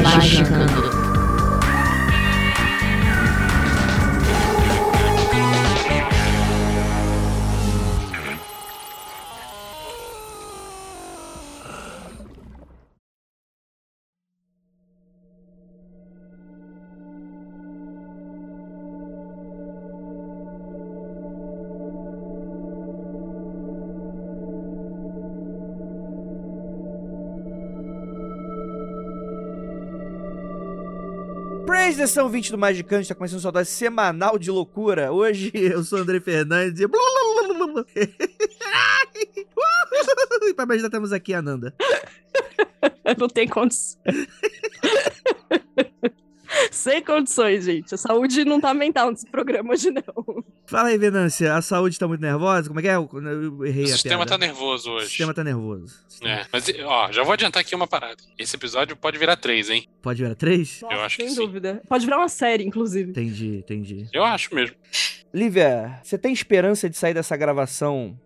Magicando. Praise the 20 do Magicante, está começando sua dose semanal de loucura. Hoje eu sou o André Fernandes e... e para me ajudar temos aqui a Nanda. Não tem condições. Sem condições, gente. A saúde não tá mental nesse programa hoje, não. Fala aí, Venância, a saúde tá muito nervosa? Como é que é? Eu eu errei O a sistema piada. tá nervoso O hoje. sistema tá nervoso. É, mas ó, já vou adiantar aqui uma parada. Esse episódio pode virar três, hein? Pode virar três? Nossa, acho que sem sim. dúvida. Pode virar uma série, inclusive. Entendi, entendi. Eu acho mesmo. Lívia, você tem esperança de sair dessa gravação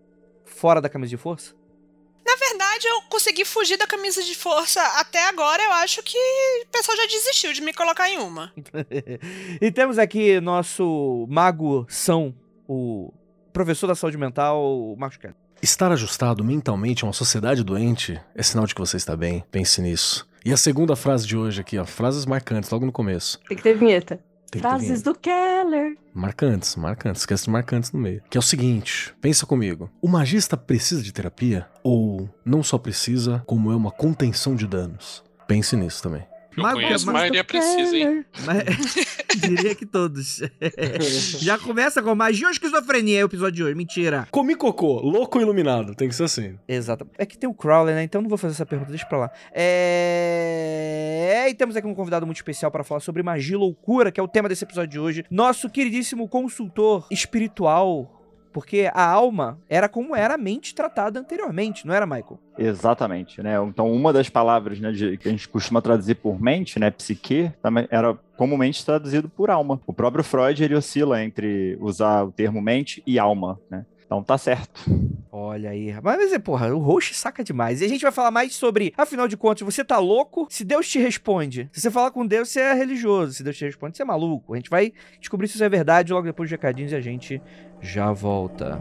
fora da camisa de força? Verdade, eu consegui fugir da camisa de força até agora. Eu acho que o pessoal já desistiu de me colocar em uma. e temos aqui nosso mago São, o professor da saúde mental, o Marcos Castro. Estar ajustado mentalmente a uma sociedade doente é sinal de que você está bem. Pense nisso. E a segunda frase de hoje aqui, ó, frases marcantes logo no começo. Tem que ter vinheta. Tem Frases do Keller. Marcantes, marcantes, esquece de marcantes no meio. Que é o seguinte, pensa comigo. O magista precisa de terapia? Ou não só precisa, como é uma contenção de danos? Pense nisso também. Eu Mago- conheço, a Mago- maioria precisa, hein? Mas, diria que todos. Já começa com magia ou esquizofrenia é o episódio de hoje. Mentira. Comi cocô, louco iluminado, tem que ser assim. Exato. É que tem o Crowley, né? Então não vou fazer essa pergunta, deixa pra lá. É... E temos aqui um convidado muito especial para falar sobre magia e loucura, que é o tema desse episódio de hoje. Nosso queridíssimo consultor espiritual. Porque a alma era como era a mente tratada anteriormente, não era, Michael? Exatamente, né? Então, uma das palavras né, de- que a gente costuma traduzir por mente, né, psique, também era comumente traduzido por alma. O próprio Freud ele oscila entre usar o termo mente e alma, né? Então tá certo. Olha aí. Mas, é, porra, o host saca demais. E a gente vai falar mais sobre, afinal de contas, você tá louco? Se Deus te responde. Se você falar com Deus, você é religioso. Se Deus te responde, você é maluco. A gente vai descobrir se isso é verdade logo depois dos recadinhos e a gente já volta.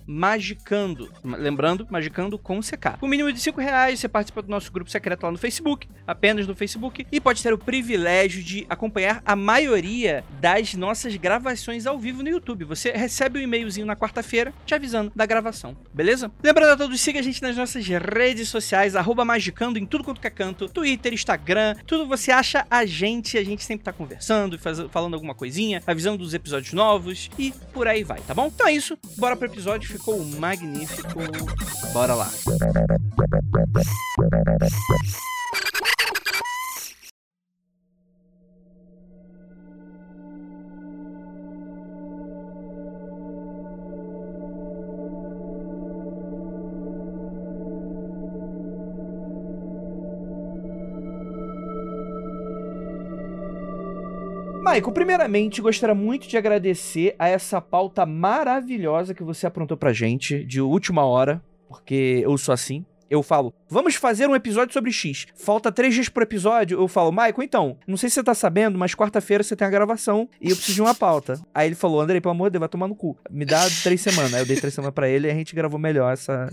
magicando. Lembrando, magicando com CK. Com o mínimo de 5 reais, você participa do nosso grupo secreto lá no Facebook, apenas no Facebook, e pode ter o privilégio de acompanhar a maioria das nossas gravações ao vivo no YouTube. Você recebe um e-mailzinho na quarta-feira te avisando da gravação, beleza? Lembrando a todos, siga a gente nas nossas redes sociais, magicando em tudo quanto é canto, Twitter, Instagram, tudo você acha a gente, a gente sempre tá conversando, falando alguma coisinha, avisando dos episódios novos e por aí vai, tá bom? Então é isso, bora pro episódio, ficou magnífico, bora lá. Michael, primeiramente, gostaria muito de agradecer a essa pauta maravilhosa que você aprontou pra gente de última hora, porque eu sou assim. eu falo, vamos fazer um episódio sobre X. Falta três dias pro episódio, eu falo, Michael, então, não sei se você tá sabendo, mas quarta-feira você tem a gravação e eu preciso de uma pauta. Aí ele falou, Andrei, pelo amor de Deus, vai tomar no cu. Me dá três semanas. Aí eu dei três semanas pra ele e a gente gravou melhor essa,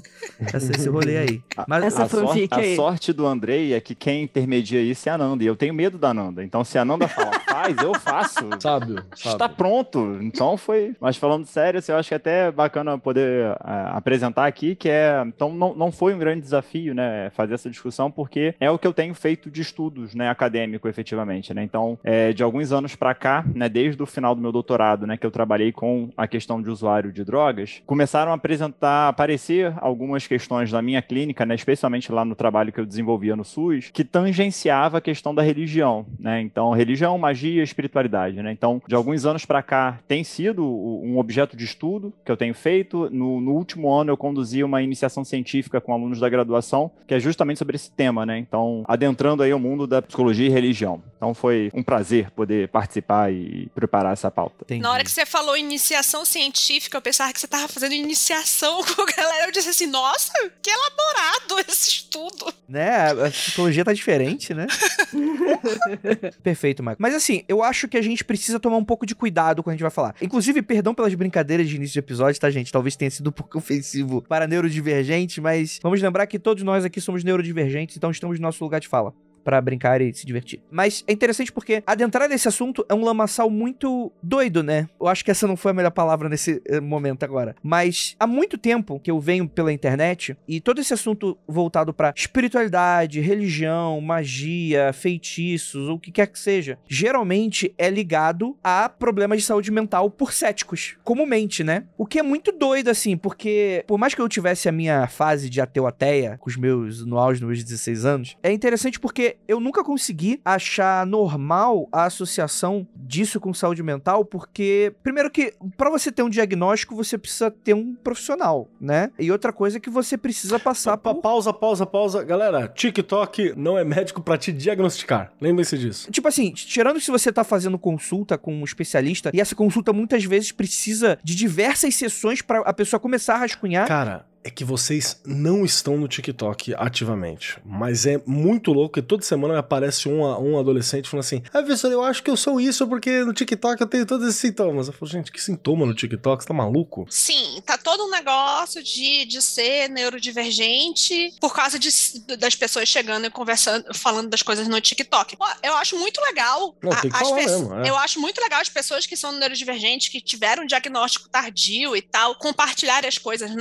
essa- esse rolê aí. Mas Essa a, sorte, fanfic a aí. sorte do Andrei é que quem intermedia isso é a Nanda. E eu tenho medo da Nanda. Então, se a Nanda fala, faz, eu faço. Sábio, Está pronto. Então foi. Mas falando sério, assim, eu acho que é até bacana poder ah, apresentar aqui que é. Então não, não foi um grande desafio, né? Fazer essa discussão, porque é o que eu tenho feito de estudos, né? Acadêmico, efetivamente, né? Então, é, de alguns anos para cá, né? Desde o final do meu doutorado, né? Que eu trabalhei com a questão de usuário de drogas, começaram a apresentar, aparecer algumas questões da minha clínica, né? Especialmente lá no trabalho que eu desenvolvia no SUS, que tangenciava a questão da religião, né? Então, religião, magia, espiritualidade, né? Então, de alguns anos para cá, tem sido um objeto de estudo que eu tenho feito. No, no último ano, eu conduzi uma iniciação científica com alunos da graduação, que é justamente sobre esse tema, né? Então, adentrando aí o mundo da psicologia e religião. Então, foi um prazer poder participar e preparar essa pauta. entendi. Na hora que você falou iniciação científica, eu pensava que você tava fazendo iniciação com a galera. Eu disse assim, nossa, que elaborado esse estudo. Né? A psicologia tá diferente, né? Perfeito, Michael. Mas assim, eu acho que a gente precisa tomar um pouco de cuidado quando a gente vai falar. Inclusive, perdão pelas brincadeiras de início de episódio, tá, gente? Talvez tenha sido um pouco ofensivo para neurodivergente, mas vamos lembrar que todos nós aqui somos neurodivergentes, então estamos no nosso lugar de fala. Pra brincar e se divertir. Mas é interessante porque adentrar nesse assunto é um lamaçal muito doido, né? Eu acho que essa não foi a melhor palavra nesse eh, momento agora. Mas há muito tempo que eu venho pela internet e todo esse assunto voltado pra espiritualidade, religião, magia, feitiços, ou o que quer que seja, geralmente é ligado a problemas de saúde mental por céticos, comumente, né? O que é muito doido, assim, porque por mais que eu tivesse a minha fase de ateu ateia, com os meus, no auge dos meus 16 anos, é interessante porque eu nunca consegui achar normal a associação disso com saúde mental, porque, primeiro que, pra você ter um diagnóstico, você precisa ter um profissional, né? E outra coisa é que você precisa passar Pa- por Pausa, pausa, pausa. Galera, TikTok não é médico pra te diagnosticar. Lembre-se disso. Tipo assim, tirando se você tá fazendo consulta com um especialista, e essa consulta muitas vezes precisa de diversas sessões pra a pessoa começar a rascunhar. Cara, é que vocês não estão no TikTok ativamente. Mas é muito louco que toda semana aparece um, um adolescente falando assim: Ah, professor, eu acho que eu sou isso porque no TikTok eu tenho todos esses sintomas. Eu falo, gente, que sintoma no TikTok? Você tá maluco? Sim, tá todo um negócio de, de ser neurodivergente por causa de- das pessoas chegando e conversando, falando das coisas no TikTok. Eu acho muito legal. Não, tem que falar mesmo, é. Eu acho muito legal as pessoas que são neurodivergentes, que tiveram um diagnóstico tardio e tal, compartilharem as coisas,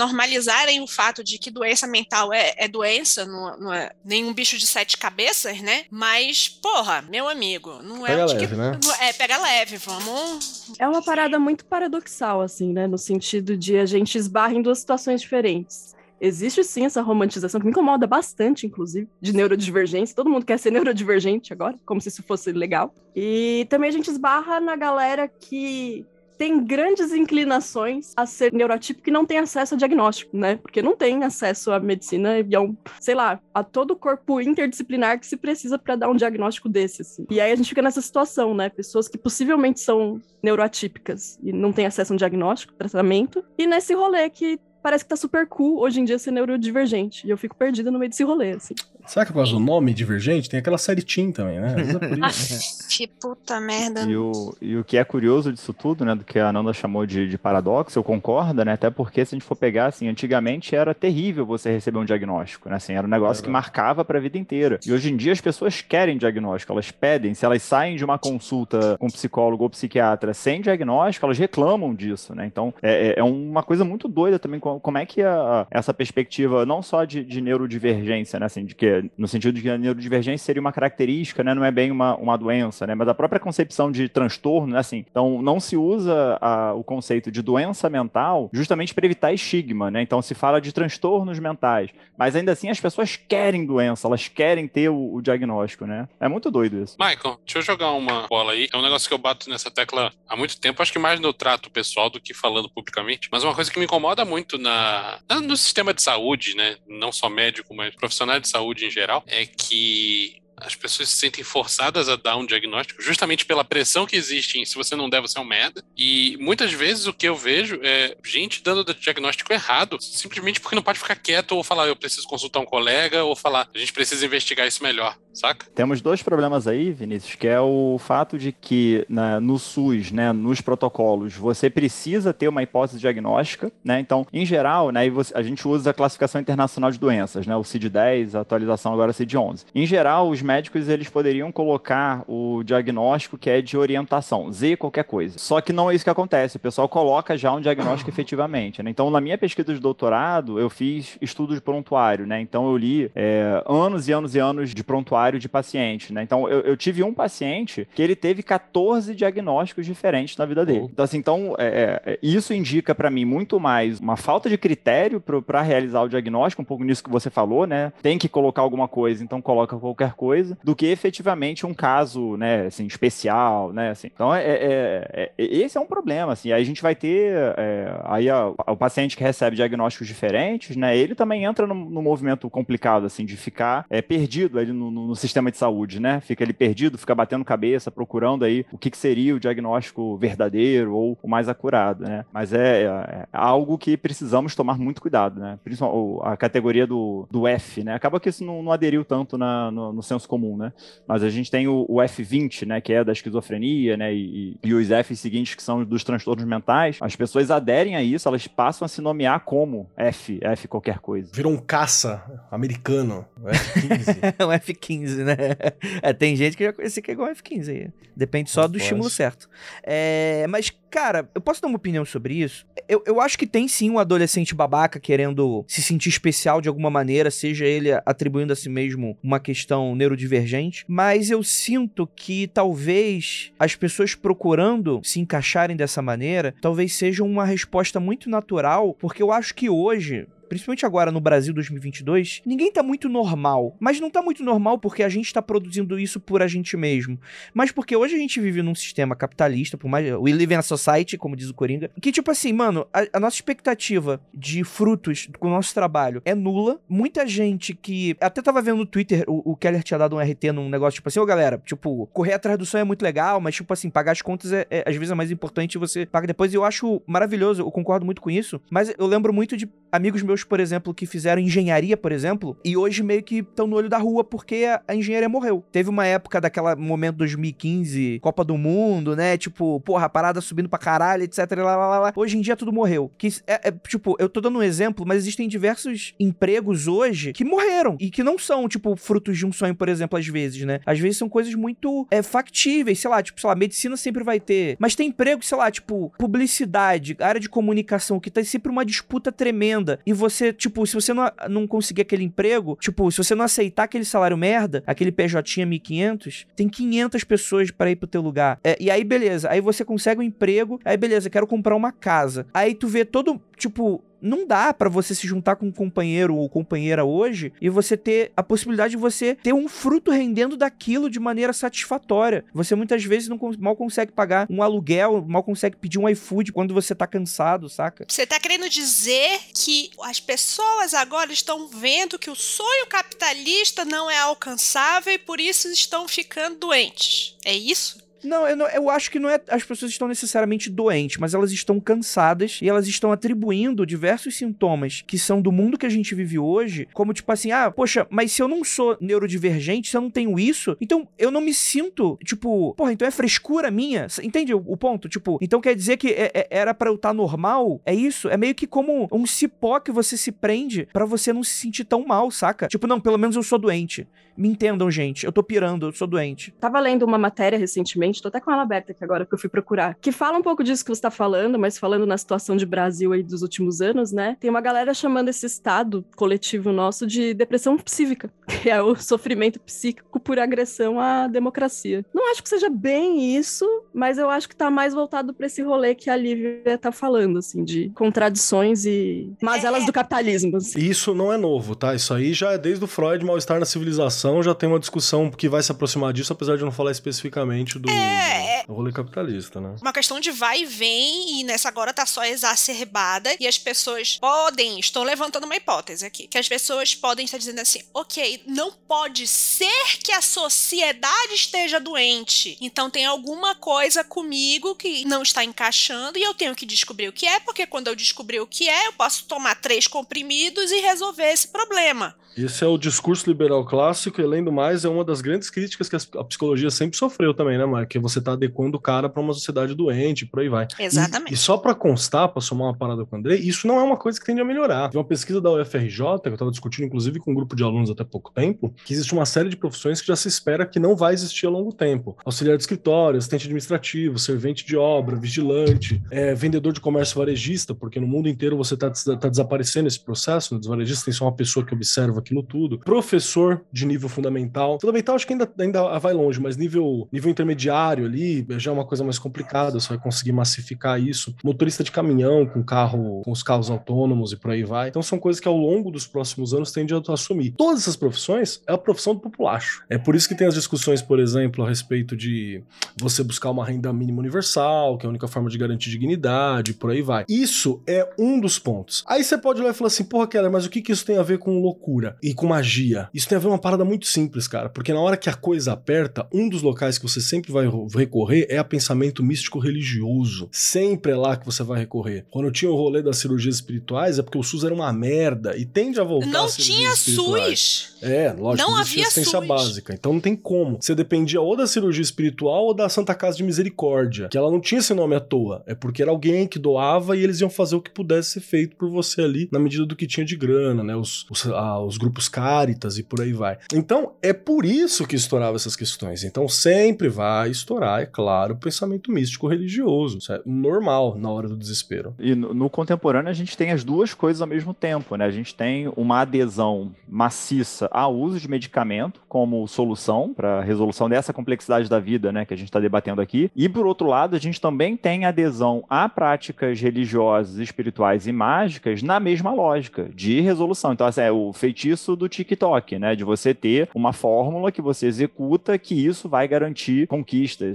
normalizarem o fato de que doença mental é, é doença, não, não é nenhum bicho de sete cabeças, né? Mas, porra, meu amigo, não é Pega um leve, tic- né? não- É, pega leve, vamos. É uma parada muito paradoxal, assim, né? No sentido de a gente esbarra em duas situações diferentes. Existe sim essa romantização que me incomoda bastante, inclusive, de neurodivergência. Todo mundo quer ser neurodivergente agora, como se isso fosse legal. E também a gente esbarra na galera que tem grandes inclinações a ser neurotípico e não tem acesso a diagnóstico, né? Porque não tem acesso à medicina e a um, sei lá, a todo o corpo interdisciplinar que se precisa para dar um diagnóstico desse, assim. E aí a gente fica nessa situação, né? Pessoas que possivelmente são neuroatípicas e não têm acesso a um diagnóstico, tratamento, e nesse rolê que parece que tá super cool hoje em dia ser neurodivergente. E eu fico perdida no meio desse rolê, assim. Será que é por causa do nome divergente? Tem aquela série Teen também, né? É. Que puta merda. E o, e o que é curioso disso tudo, né, do que a Ananda chamou de, de paradoxo, eu concordo, né, até porque se a gente for pegar, assim, antigamente era terrível você receber um diagnóstico, né, assim, era um negócio que marcava para a vida inteira. E hoje em dia as pessoas querem diagnóstico, elas pedem, se elas saem de uma consulta com psicólogo ou psiquiatra sem diagnóstico, elas reclamam disso, né, então é, é- é uma coisa muito doida também, co- como é que a- essa perspectiva, não só de, de neurodivergência, né, assim, de que, no sentido de que a neurodivergência seria uma característica, né, não é bem uma, uma doença, né, mas a própria concepção de transtorno, né, assim, então não se usa a- o conceito de doença mental justamente para evitar estigma, né, então se fala de transtornos mentais, mas ainda assim as pessoas querem doença, elas querem ter o, o diagnóstico, né, é muito doido isso. Michael, deixa eu jogar uma bola aí. É um negócio que eu bato nessa tecla há muito tempo, acho que mais no trato pessoal do que falando publicamente. Mas uma coisa que me incomoda muito na, na- no sistema de saúde, né? Não só médico, mas profissional de saúde em geral, é que as pessoas se sentem forçadas a dar um diagnóstico justamente pela pressão que existe em se você não der, você é um merda. E muitas vezes o que eu vejo é gente dando o diagnóstico errado, simplesmente porque não pode ficar quieto ou falar, eu preciso consultar um colega, ou falar, a gente precisa investigar isso melhor, saca? Temos dois problemas aí, Vinícius, que é o fato de que na, no SUS, né, nos protocolos, você precisa ter uma hipótese diagnóstica, né? Então, em geral, né, a gente usa a classificação internacional de doenças, né, o CID-10, a atualização agora é CID-11. Em geral, os médicos eles poderiam colocar o diagnóstico que é de orientação, Z qualquer coisa. Só que não é isso que acontece, o pessoal coloca já um diagnóstico efetivamente, né? Então, na minha pesquisa de doutorado, eu fiz estudo de prontuário, né? Então, eu li é, anos e anos e anos de prontuário de paciente, né? Então, eu, eu, tive um paciente que ele teve 14 diagnósticos diferentes na vida dele. Então, assim, então, é, é, isso indica para mim muito mais uma falta de critério para realizar o diagnóstico, um pouco nisso que você falou, né? Tem que colocar alguma coisa, então coloca qualquer coisa, do que efetivamente um caso, né, assim, especial, né? Assim, então, é, é, é esse é um problema, assim. Aí a gente vai ter, é, aí a, o paciente que recebe diagnósticos diferentes, né? Ele também entra num, movimento complicado, assim, de ficar é, perdido ali no, no, sistema de saúde, né? Fica ali perdido, fica batendo cabeça, procurando aí o que, que seria o diagnóstico verdadeiro ou o mais acurado, né? Mas é, é algo que precisamos tomar muito cuidado, né? Principalmente a categoria do, do F, né? Acaba que isso não, não aderiu tanto na, no, no, senso comum, né? Mas a gente tem o, o, F20, né? Que é da esquizofrenia, né? E, e os F seguintes que são dos transtornos mentais. As pessoas aderem a isso, elas passam a se nomear como F, F qualquer coisa. Virou um caça americano, o F15. o F15, né? É, tem gente que já conhece que é igual F15 aí. Depende só Não do pode. estímulo certo. É, mas, cara, eu posso dar uma opinião sobre isso? Eu, eu acho que tem sim um adolescente babaca querendo se sentir especial de alguma maneira, seja ele atribuindo a si mesmo uma questão neurodivergente, mas eu sinto que talvez as pessoas procurando se encaixarem dessa maneira, talvez seja uma resposta muito natural, porque eu acho que hoje, principalmente agora no Brasil 2022, ninguém tá muito normal. Mas não tá muito normal porque a gente tá produzindo isso por a gente mesmo. Mas porque hoje a gente vive num sistema capitalista, por mais. We live in a society, como diz o Coringa. Que, tipo assim, mano, a, a nossa expectativa de frutos com o nosso trabalho é nula. Muita gente que. Até tava vendo no Twitter, o, o Keller tinha dado um RT num negócio, tipo assim, ô galera, tipo, correr atrás do sonho é muito legal, mas, tipo assim, pagar as contas é, é às vezes é mais importante você paga depois. E eu acho maravilhoso, eu concordo muito com isso. Mas eu lembro muito de amigos meus por exemplo, que fizeram engenharia, por exemplo, e hoje meio que estão no olho da rua porque a, engenharia morreu. Teve uma época daquela momento 2015, Copa do Mundo, né? Tipo, porra, a parada subindo pra caralho, etc. Lá, lá, lá. Hoje em dia tudo morreu. Que é, é, tipo, eu tô dando um exemplo, mas existem diversos empregos hoje que morreram e que não são, tipo, frutos de um sonho, por exemplo, às vezes, né? Às vezes são coisas muito é, factíveis, sei lá, tipo, sei lá, medicina sempre vai ter. Mas tem emprego, sei lá, tipo, publicidade, área de comunicação, que tá sempre uma disputa tremenda. E você, tipo, se você não, não conseguir aquele emprego, tipo, se você não aceitar aquele salário merda, aquele PJ 1500, tem 500 pessoas para ir pro teu lugar. É, e aí, beleza. Aí você consegue um emprego, aí beleza, quero comprar uma casa. Aí tu vê todo, tipo, não dá para você se juntar com um companheiro ou companheira hoje e você ter a possibilidade de você ter um fruto rendendo daquilo de maneira satisfatória. Você muitas vezes não mal consegue pagar um aluguel, mal consegue pedir um iFood quando você tá cansado, saca? Você tá querendo dizer que as pessoas agora estão vendo que o sonho capitalista não é alcançável e por isso estão ficando doentes. É isso? Não eu, não, eu acho que não é. As pessoas estão necessariamente doentes, mas elas estão cansadas e elas estão atribuindo diversos sintomas que são do mundo que a gente vive hoje, como tipo assim, ah, poxa, mas se eu não sou neurodivergente, se eu não tenho isso, então eu não me sinto, tipo, porra, então é frescura minha. Entende o, o ponto? Tipo, então quer dizer que é, é, era para eu estar tá normal? É isso? É meio que como um cipó que você se prende para você não se sentir tão mal, saca? Tipo, não, pelo menos eu sou doente. Me entendam, gente. Eu tô pirando, eu sou doente. Tava lendo uma matéria recentemente, tô até com ela aberta aqui agora que eu fui procurar, que fala um pouco disso que você tá falando, mas falando na situação de Brasil aí dos últimos anos, né? Tem uma galera chamando esse estado coletivo nosso de depressão psíquica, que é o sofrimento psíquico por agressão à democracia. Não acho que seja bem isso, mas eu acho que tá mais voltado para esse rolê que a Lívia tá falando, assim, de contradições e mazelas do capitalismo. Assim. Isso não é novo, tá? Isso aí já é desde o Freud, mal-estar na civilização já tem uma discussão que vai se aproximar disso, apesar de não falar especificamente do. É, é. O rolê capitalista, né? Uma questão de vai e vem, e nessa agora tá só exacerbada, e as pessoas podem, estou levantando uma hipótese aqui, que as pessoas podem estar dizendo assim, ok, não pode ser que a sociedade esteja doente, então tem alguma coisa comigo que não está encaixando e eu tenho que descobrir o que é, porque quando eu descobrir o que é, eu posso tomar três comprimidos e resolver esse problema. Esse é o discurso liberal clássico, e além do mais, é uma das grandes críticas que a psicologia sempre sofreu também, né, Mark? Que você tá adequando o cara para uma sociedade doente, por aí vai. Exatamente. E, e só para constar, para somar uma parada com o André, isso não é uma coisa que tende a melhorar. Tem uma pesquisa da UFRJ, que eu estava discutindo inclusive com um grupo de alunos até pouco tempo, que existe uma série de profissões que já se espera que não vai existir a longo tempo. Auxiliar de escritório, assistente administrativo, servente de obra, vigilante, é, vendedor de comércio varejista, porque no mundo inteiro você está tá desaparecendo esse processo, né? os varejistas tem só uma pessoa que observa aquilo tudo. Professor de nível fundamental. Fundamental acho que ainda, ainda vai longe, mas nível, nível intermediário ali já é uma coisa mais complicada, você vai conseguir massificar isso. Motorista de caminhão com carro, com os carros autônomos e por aí vai. Então são coisas que ao longo dos próximos anos tendem a assumir. Todas essas profissões é a profissão do populacho. É por isso que tem as discussões, por exemplo, a respeito de você buscar uma renda mínima universal, que é a única forma de garantir dignidade, por aí vai. Isso é um dos pontos. Aí você pode olhar e falar assim, porra, Keller, mas o que, que isso tem a ver com loucura e com magia? Isso tem a ver uma parada muito simples, cara, porque na hora que a coisa aperta, um dos locais que você sempre vai recorrer é a pensamento místico religioso. Sempre é lá que você vai recorrer. Quando tinha o rolê das cirurgias espirituais, é porque o SUS era uma merda e tende a voltar Não tinha. SUS. É, lógico, Não havia assistência SUS. básica. Então não tem como. Você dependia ou da cirurgia espiritual ou da Santa Casa de Misericórdia, que ela não tinha esse nome à toa. É porque era alguém que doava e eles iam fazer o que pudesse ser feito por você ali, na medida do que tinha de grana, né? Os, os, ah, os grupos cáritas e por aí vai. Então, é por isso que estourava essas questões. Então, sempre vai estourar, é claro, o pensamento místico religioso. Isso é normal na hora do desespero. E no, no contemporâneo a gente tem as duas coisas ao mesmo tempo, né? A gente tem uma adesão maciça ao uso de medicamento como solução para a resolução dessa complexidade da vida, né, que a gente está debatendo aqui. E por outro lado, a gente também tem adesão a práticas religiosas, espirituais e mágicas na mesma lógica de resolução. Então, assim, é o feitiço do TikTok, né, de você ter uma fórmula que você executa que isso vai garantir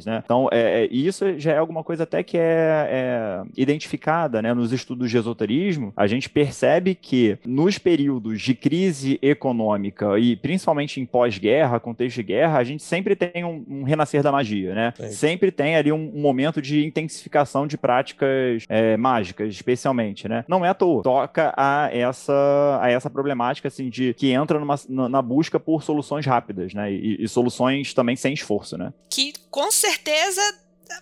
né? Então, é, é- isso já é alguma coisa até que é, é identificada, né, nos estudos de esoterismo. A gente percebe que nos períodos de crise econômica e principalmente em pós-guerra, contexto de guerra, a gente sempre tem um, um renascer da magia, né? Sempre. Sempre tem ali um, um momento de intensificação de práticas é, mágicas, especialmente, né? Não é à toa. Toca a essa, a essa problemática, assim, de que entra numa, na, na busca por soluções rápidas, né? E, e soluções também sem esforço, né? Que com certeza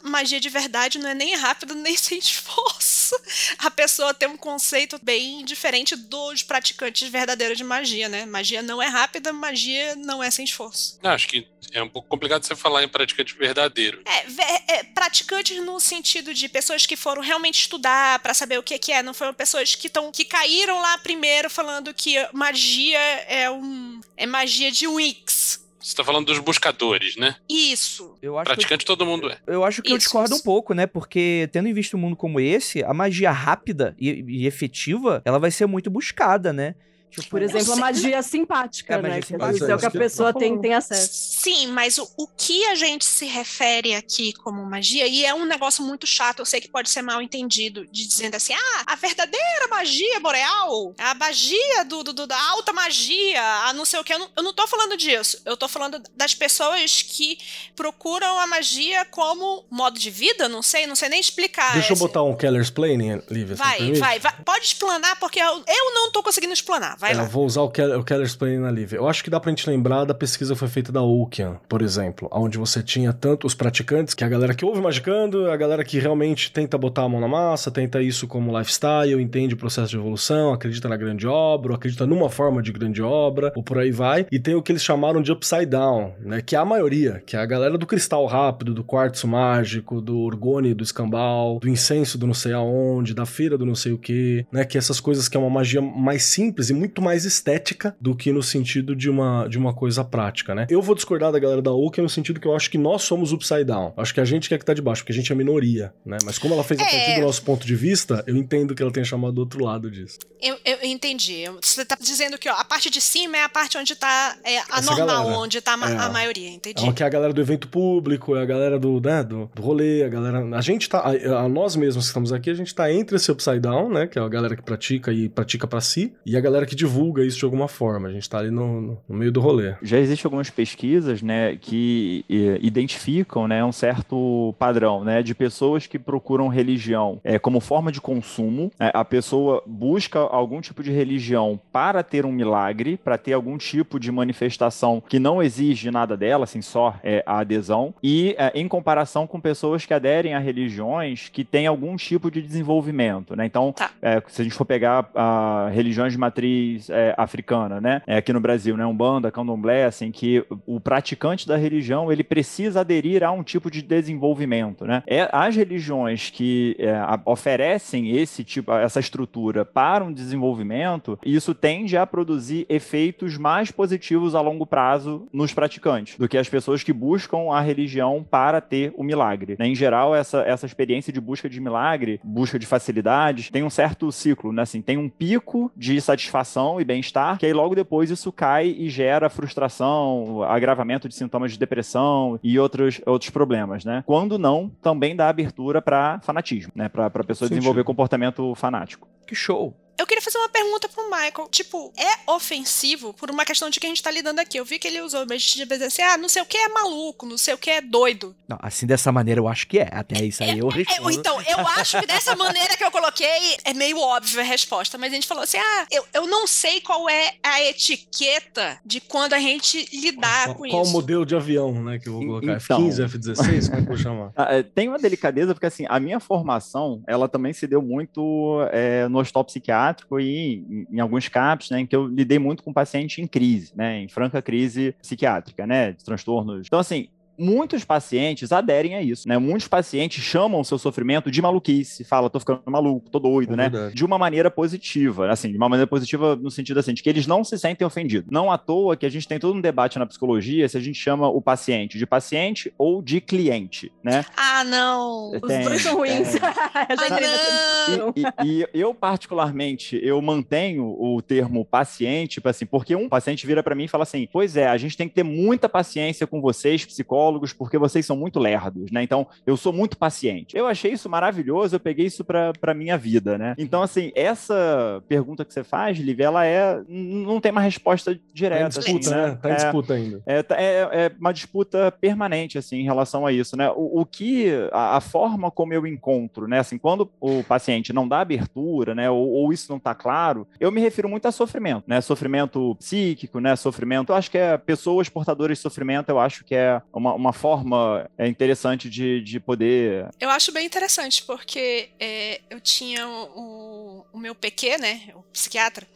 magia de verdade não é nem rápido nem sem esforço. A pessoa tem um conceito bem diferente dos praticantes verdadeiros de magia, né? Magia não é rápida, magia não é sem esforço. Não, acho que é um pouco complicado você falar em praticante verdadeiro. É, é, praticantes no sentido de pessoas que foram realmente estudar pra saber o que, que é, não foram pessoas que, tão, que caíram lá primeiro falando que magia é um é magia de Wix. Você tá falando dos buscadores, né? Isso. Eu acho que eu- Praticante todo mundo é. Eu acho que eu Isso, discordo um isso. pouco, né? Porque tendo em vista um mundo como esse, a magia rápida e, e efetiva, ela vai ser muito buscada, né? Tipo, Por exemplo, a magia simpática, É, a né? magia Que simpática. Isso é o que a pessoa que tem, tem acesso. Sim, mas o, o que a gente se refere aqui como magia, e é um negócio muito chato, eu sei que pode ser mal entendido, de dizendo assim, ah, a verdadeira magia boreal, a magia do, do- do- da alta magia, a não sei o que, eu não, eu não tô falando disso, eu tô falando das pessoas que procuram a magia como modo de vida, não sei, não sei nem explicar. Deixa eu botar um Keller's Planning, Lívia. Vai, vai, vai, pode explanar, porque eu, eu não tô conseguindo explanar, vai É, lá. eu vou usar o, Keller, o Keller's Planning na Lívia. Eu acho que dá pra gente lembrar da pesquisa que foi feita da Okian, por exemplo, onde você tinha tanto os praticantes, que é a galera que ouve magicando, a galera que realmente tenta botar a mão na massa, tenta isso como lifestyle, entende o processo de evolução, acredita na grande obra, acredita numa forma de grande obra, ou por aí vai. E tem o que eles chamaram de upside down, né? Que é a maioria, que é a galera do cristal rápido, do quartzo mágico, do orgone do escambau, do incenso do não sei aonde, da feira do não sei o que, né? Que essas coisas que é uma magia mais simples e muito muito mais estética do que no sentido de uma, de uma coisa prática, né? Eu vou discordar da galera da Oak no sentido que eu acho que nós somos upside down. Acho que a gente quer que tá de baixo, porque a gente é minoria, né? Mas como ela fez a É. partir do nosso ponto de vista, eu entendo que ela tenha chamado do outro lado disso. Eu, eu entendi. Você tá dizendo que ó, a parte de cima é a parte onde tá é, a Essa normal, galera. onde tá a, ma- É. a maioria, entendi. É que é a galera do evento público, é a galera do, né, do, do rolê, a galera. A gente tá. A, a nós mesmos que estamos aqui, a gente tá entre esse upside down, né? Que é a galera que pratica e pratica pra si, e a galera que divulga isso de alguma forma. A gente tá ali no, no- no meio do rolê. Já existem algumas pesquisas, né, que identificam, né, um certo padrão, né, de pessoas que procuram religião eh, como forma de consumo. né, a pessoa busca algum tipo de religião para ter um milagre, para ter algum tipo de manifestação que não exige nada dela, assim, só eh, a adesão. E eh, em comparação com pessoas que aderem a religiões que têm algum tipo de desenvolvimento, né? Então, Tá. é, se a gente for pegar ah, religiões de matriz é, africana, né? É, aqui no Brasil, né? Umbanda, Candomblé, assim, que o praticante da religião, ele precisa aderir a um tipo de desenvolvimento, né? É, as religiões que é, oferecem esse tipo, essa estrutura para um desenvolvimento, isso tende a produzir efeitos mais positivos a longo prazo nos praticantes, do que as pessoas que buscam a religião para ter o milagre. né? Em geral, essa, essa experiência de busca de milagre, busca de facilidades, tem um certo ciclo, né? Assim, tem um pico de satisfação e bem-estar, que aí logo depois isso cai e gera frustração, agravamento de sintomas de depressão e outros, outros problemas, né? Quando não, também dá abertura para fanatismo, né? Para pessoa desenvolver comportamento fanático. Que show. Eu queria fazer uma pergunta pro Michael. Tipo, é ofensivo por uma questão de que a gente tá lidando aqui. Eu vi que ele usou, mas de dizer assim, ah, não sei o que é maluco, não sei o que é doido. Não, assim dessa maneira eu acho que é. Até isso aí eu É, respondo. então, eu acho que dessa maneira que eu coloquei é meio óbvio a resposta, mas a gente falou assim: ah, eu, eu não sei qual é a etiqueta de quando a gente lidar qual, com qual isso. o modelo de avião, né? Que eu vou colocar? Então. F-15, F-16? Como é que eu vou chamar? Ah, é, Tem uma delicadeza, porque assim, a minha formação, ela também se deu muito é, no hospital psiquiátrico e em, em alguns CAPs, né, em que eu lidei muito com paciente em crise, né, em franca crise psiquiátrica, né, de transtornos. Então, assim, muitos pacientes aderem a isso, né? Muitos pacientes chamam o seu sofrimento de maluquice, fala, tô ficando maluco, tô doido, É né? verdade. De uma maneira positiva, assim, de uma maneira positiva no sentido assim, de que eles não se sentem ofendidos. Não à toa que a gente tem todo um debate na psicologia se a gente chama o paciente de paciente ou de cliente, né? Ah, não. Os Tem, dois são ruins. Ah, discussão. E, e eu, particularmente, eu mantenho o termo paciente, assim, porque um paciente vira pra mim e fala assim: Pois é, a gente tem que ter muita paciência com vocês, psicólogos, porque vocês são muito lerdos, né? Então, eu sou muito paciente. Eu achei isso maravilhoso, eu peguei isso pra, pra minha vida, né? Então, assim, essa pergunta que você faz, Liv, ela é. Não tem uma resposta Tá em direta. disputa, assim, né? Tá em É, disputa ainda. é, tá- é- é uma disputa permanente, assim, em relação a isso, né? O, o que, a, a forma como eu encontro, né? Assim, quando o paciente não dá abertura, né? Ou, ou isso não tá claro, eu me refiro muito a sofrimento, né? Sofrimento psíquico, né? Sofrimento, eu acho que é pessoas portadoras de sofrimento, eu acho que é uma, uma forma é, interessante de, de poder... Eu acho bem interessante, porque é, eu tinha o, o meu PQ, né, o psiquiatra,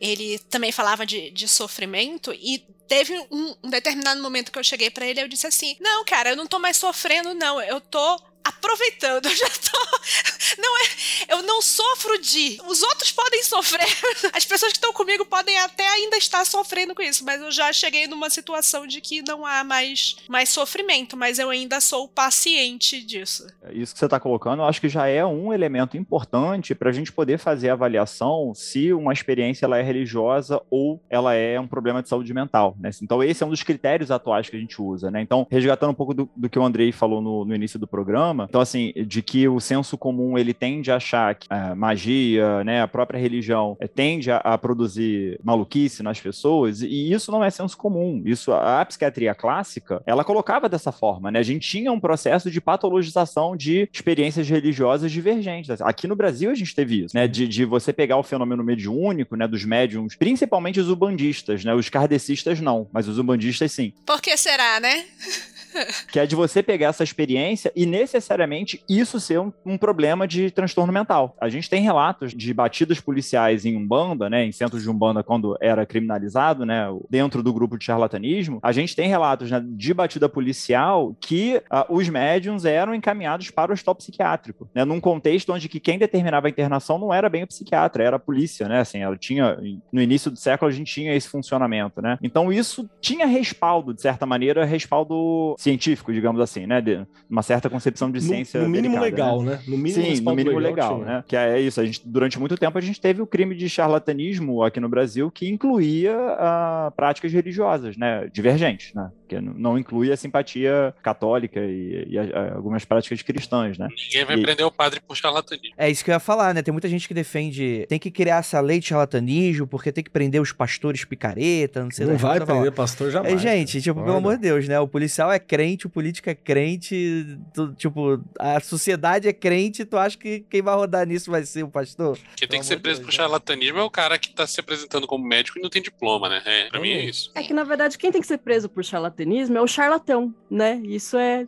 ele também falava de, de sofrimento e teve um, um determinado momento que eu cheguei pra ele e eu disse assim, não, cara, eu não tô mais sofrendo, não, eu tô aproveitando, eu já tô... Não é, eu não sofro de... Os outros podem sofrer, as pessoas que estão comigo podem até ainda estar sofrendo com isso, mas eu já cheguei numa situação de que não há mais, mais sofrimento, mas eu ainda sou paciente disso. Isso que você está colocando, eu acho que já é um elemento importante para a gente poder fazer a avaliação se uma experiência ela é religiosa ou ela é um problema de saúde mental. Né? Então, esse é um dos critérios atuais que a gente usa. Né? Então, resgatando um pouco do, do que o Andrei falou no, no início do programa, então, assim, de que o senso comum ele tende a achar que a magia, né, a própria religião, eh, tende a, a produzir maluquice nas pessoas, e isso não é senso comum. Isso, a, a psiquiatria clássica, ela colocava dessa forma, né? A gente tinha um processo de patologização de experiências religiosas divergentes. Aqui no Brasil a gente teve isso, né? De, de você pegar o fenômeno mediúnico, né, dos médiums, principalmente os ubandistas, né? Os kardecistas não, mas os ubandistas sim. Por que será, né? que é de você pegar essa experiência e necessariamente isso ser um, um, problema de transtorno mental. A gente tem relatos de batidas policiais em Umbanda, né, em centros de Umbanda quando era criminalizado, né, dentro do grupo de charlatanismo. A gente tem relatos né, de batida policial que uh, os médiums eram encaminhados para o hospital psiquiátrico, né, num contexto onde que quem determinava a internação não era bem o psiquiatra, era a polícia, né, assim, ela tinha no início do século a gente tinha esse funcionamento, né? Então isso tinha respaldo de certa maneira, respaldo científico, digamos assim, né? De uma certa concepção de ciência. No, mínimo delicada, legal, né? né? No mínimo, Sim, no mínimo legal, legal né? Que é isso. A gente, durante muito tempo a gente teve o crime de charlatanismo aqui no Brasil que incluía uh, práticas religiosas, né? Divergentes, né? Que não inclui a simpatia católica e, e a, a, algumas práticas cristãs, né? Ninguém vai e... prender o padre por charlatanismo. É isso que eu ia falar, né? Tem muita gente que defende tem que criar essa lei de charlatanismo porque tem que prender os pastores picareta, não sei Não vai prender pastor jamais. É, gente, tipo, pelo amor de Deus, né? O policial é crente, o político é crente, tu, tipo, a sociedade é crente, tu acha que quem vai rodar nisso vai ser o pastor? Quem tem que ser preso Deus, por charlatanismo é o cara que tá se apresentando como médico e não tem diploma, né? É, pra mim é isso. É que, na verdade, quem tem que ser preso por charlatanismo é o charlatão, né? Isso é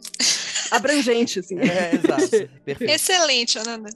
abrangente, assim. É, exato. Perfeito. Excelente, Ananda.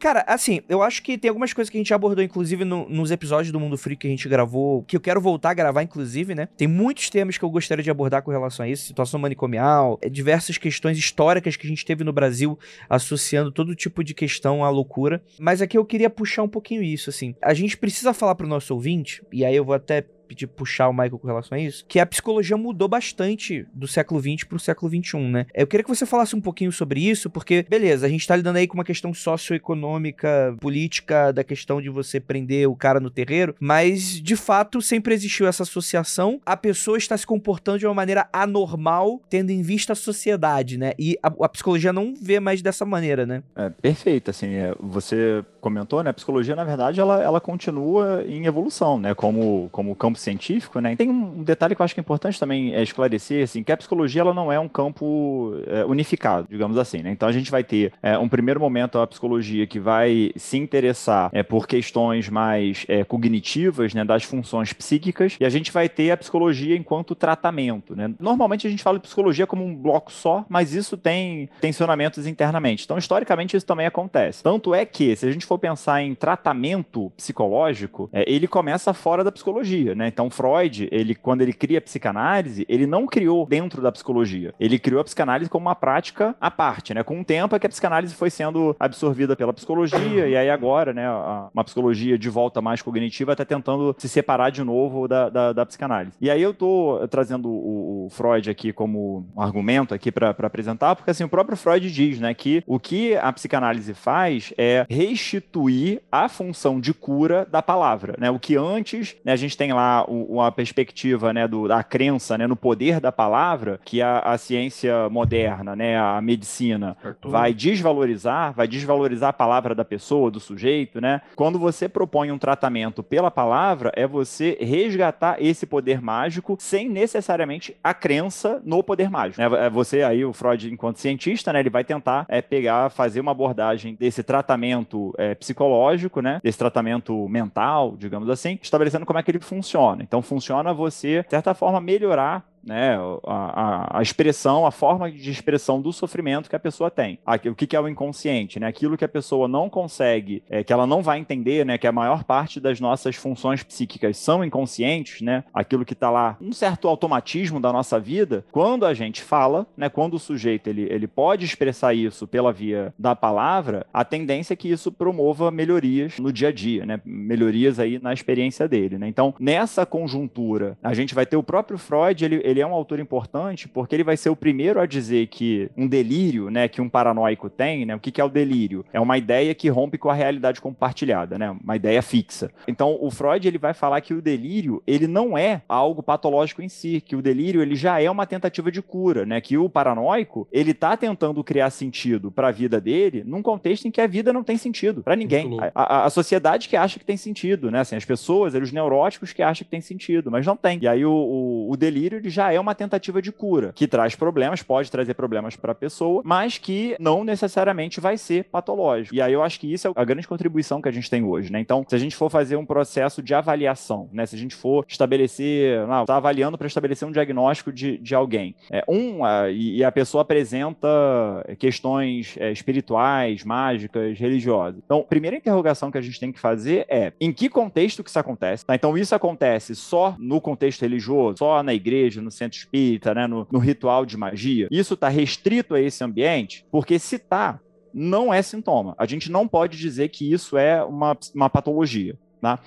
Cara, assim, eu acho que tem algumas coisas que a gente abordou, inclusive, no, nos episódios do Mundo Frio que a gente gravou, que eu quero voltar a gravar, inclusive, né? Tem muitos temas que eu gostaria de abordar com relação a isso, situação manicomial, é, diversas questões históricas que a gente teve no Brasil, associando todo tipo de questão à loucura. Mas aqui eu queria puxar um pouquinho isso, assim. A gente precisa falar pro nosso ouvinte, e aí eu vou até pedir puxar o Michael com relação a isso, que a psicologia mudou bastante do século XX pro século XXI, né? Eu queria que você falasse um pouquinho sobre isso, porque, beleza, a gente tá lidando aí com uma questão socioeconômica, política, da questão de você prender o cara no terreiro, mas, de fato, sempre existiu essa associação, a pessoa está se comportando de uma maneira anormal, tendo em vista a sociedade, né? E a, a psicologia não vê mais dessa maneira, né? É, perfeito, assim, é, você comentou, né? A psicologia, na verdade, ela, ela continua em evolução, né? Como, como campo científico, né? Tem um detalhe que eu acho que é importante também é esclarecer, assim, que a psicologia ela não é um campo é, unificado, digamos assim, né? Então a gente vai ter é, um primeiro momento a psicologia que vai se interessar é, por questões mais é, cognitivas, né, das funções psíquicas, e a gente vai ter a psicologia enquanto tratamento, né? Normalmente a gente fala de psicologia como um bloco só, mas isso tem tensionamentos internamente. Então, historicamente, isso também acontece. Tanto é que, se a gente for pensar em tratamento psicológico, é, ele começa fora da psicologia, né? Então, Freud, ele, quando ele cria a psicanálise, ele não criou dentro da psicologia. Ele criou a psicanálise como uma prática à parte, né? Com o tempo é que a psicanálise foi sendo absorvida pela psicologia, e aí agora, né, uma psicologia de volta mais cognitiva está tentando se separar de novo da, da, da, psicanálise. E aí eu tô trazendo o, o Freud aqui como um argumento aqui para apresentar, porque assim, o próprio Freud diz, né, que o que a psicanálise faz é restituir a função de cura da palavra, né? O que antes, né, a gente tem lá uma perspectiva né, do, da crença né, no poder da palavra, que a, a ciência moderna, né, a medicina, Arthur. vai desvalorizar, vai desvalorizar a palavra da pessoa, do sujeito, né? Quando você propõe um tratamento pela palavra, é você resgatar esse poder mágico sem necessariamente a crença no poder mágico. Né? É você aí, o Freud, enquanto cientista, né, ele vai tentar é, pegar, fazer uma abordagem desse tratamento é, psicológico, né, desse tratamento mental, digamos assim, estabelecendo como é que ele funciona funciona. Então funciona você, de certa forma, melhorar né, a, a, expressão, a forma de expressão do sofrimento que a pessoa tem. o que, que, é o inconsciente? Né? Aquilo que a pessoa não consegue, é, que ela não vai entender, né, que a maior parte das nossas funções psíquicas são inconscientes, né? aquilo que está lá, um certo automatismo da nossa vida, quando a gente fala, né, quando o sujeito ele, ele pode expressar isso pela via da palavra, a tendência é que isso promova melhorias no dia a dia, né? melhorias aí na experiência dele. Né? Então, nessa conjuntura, a gente vai ter o próprio Freud, ele, ele é um autor importante porque ele vai ser o primeiro a dizer que um delírio, né, que um paranoico tem, né, o que, que é o delírio? É uma ideia que rompe com a realidade compartilhada, né, uma ideia fixa. Então, o Freud ele vai falar que o delírio ele não é algo patológico em si, que o delírio ele já é uma tentativa de cura, né, que o paranoico ele tá tentando criar sentido para a vida dele num contexto em que a vida não tem sentido para ninguém. A, a, a, sociedade que acha que tem sentido, né, assim, as pessoas, os neuróticos que acham que tem sentido, mas não tem. E aí o, o, o delírio ele já é uma tentativa de cura, que traz problemas, pode trazer problemas para a pessoa, mas que não necessariamente vai ser patológico. E aí eu acho que isso é a grande contribuição que a gente tem hoje, né? Então, se a gente for fazer um processo de avaliação, né? Se a gente for estabelecer, não, tá avaliando para estabelecer um diagnóstico de, de alguém, é, um, a, e a pessoa apresenta questões é, espirituais, mágicas, religiosas. Então, a primeira interrogação que a gente tem que fazer é em que contexto que isso acontece? Tá? Então, isso acontece só no contexto religioso, só na igreja, no centro espírita, né? no, no ritual de magia? Isso está restrito a esse ambiente? Porque se tá, não é sintoma. A gente não pode dizer que isso é uma, uma patologia. Tá?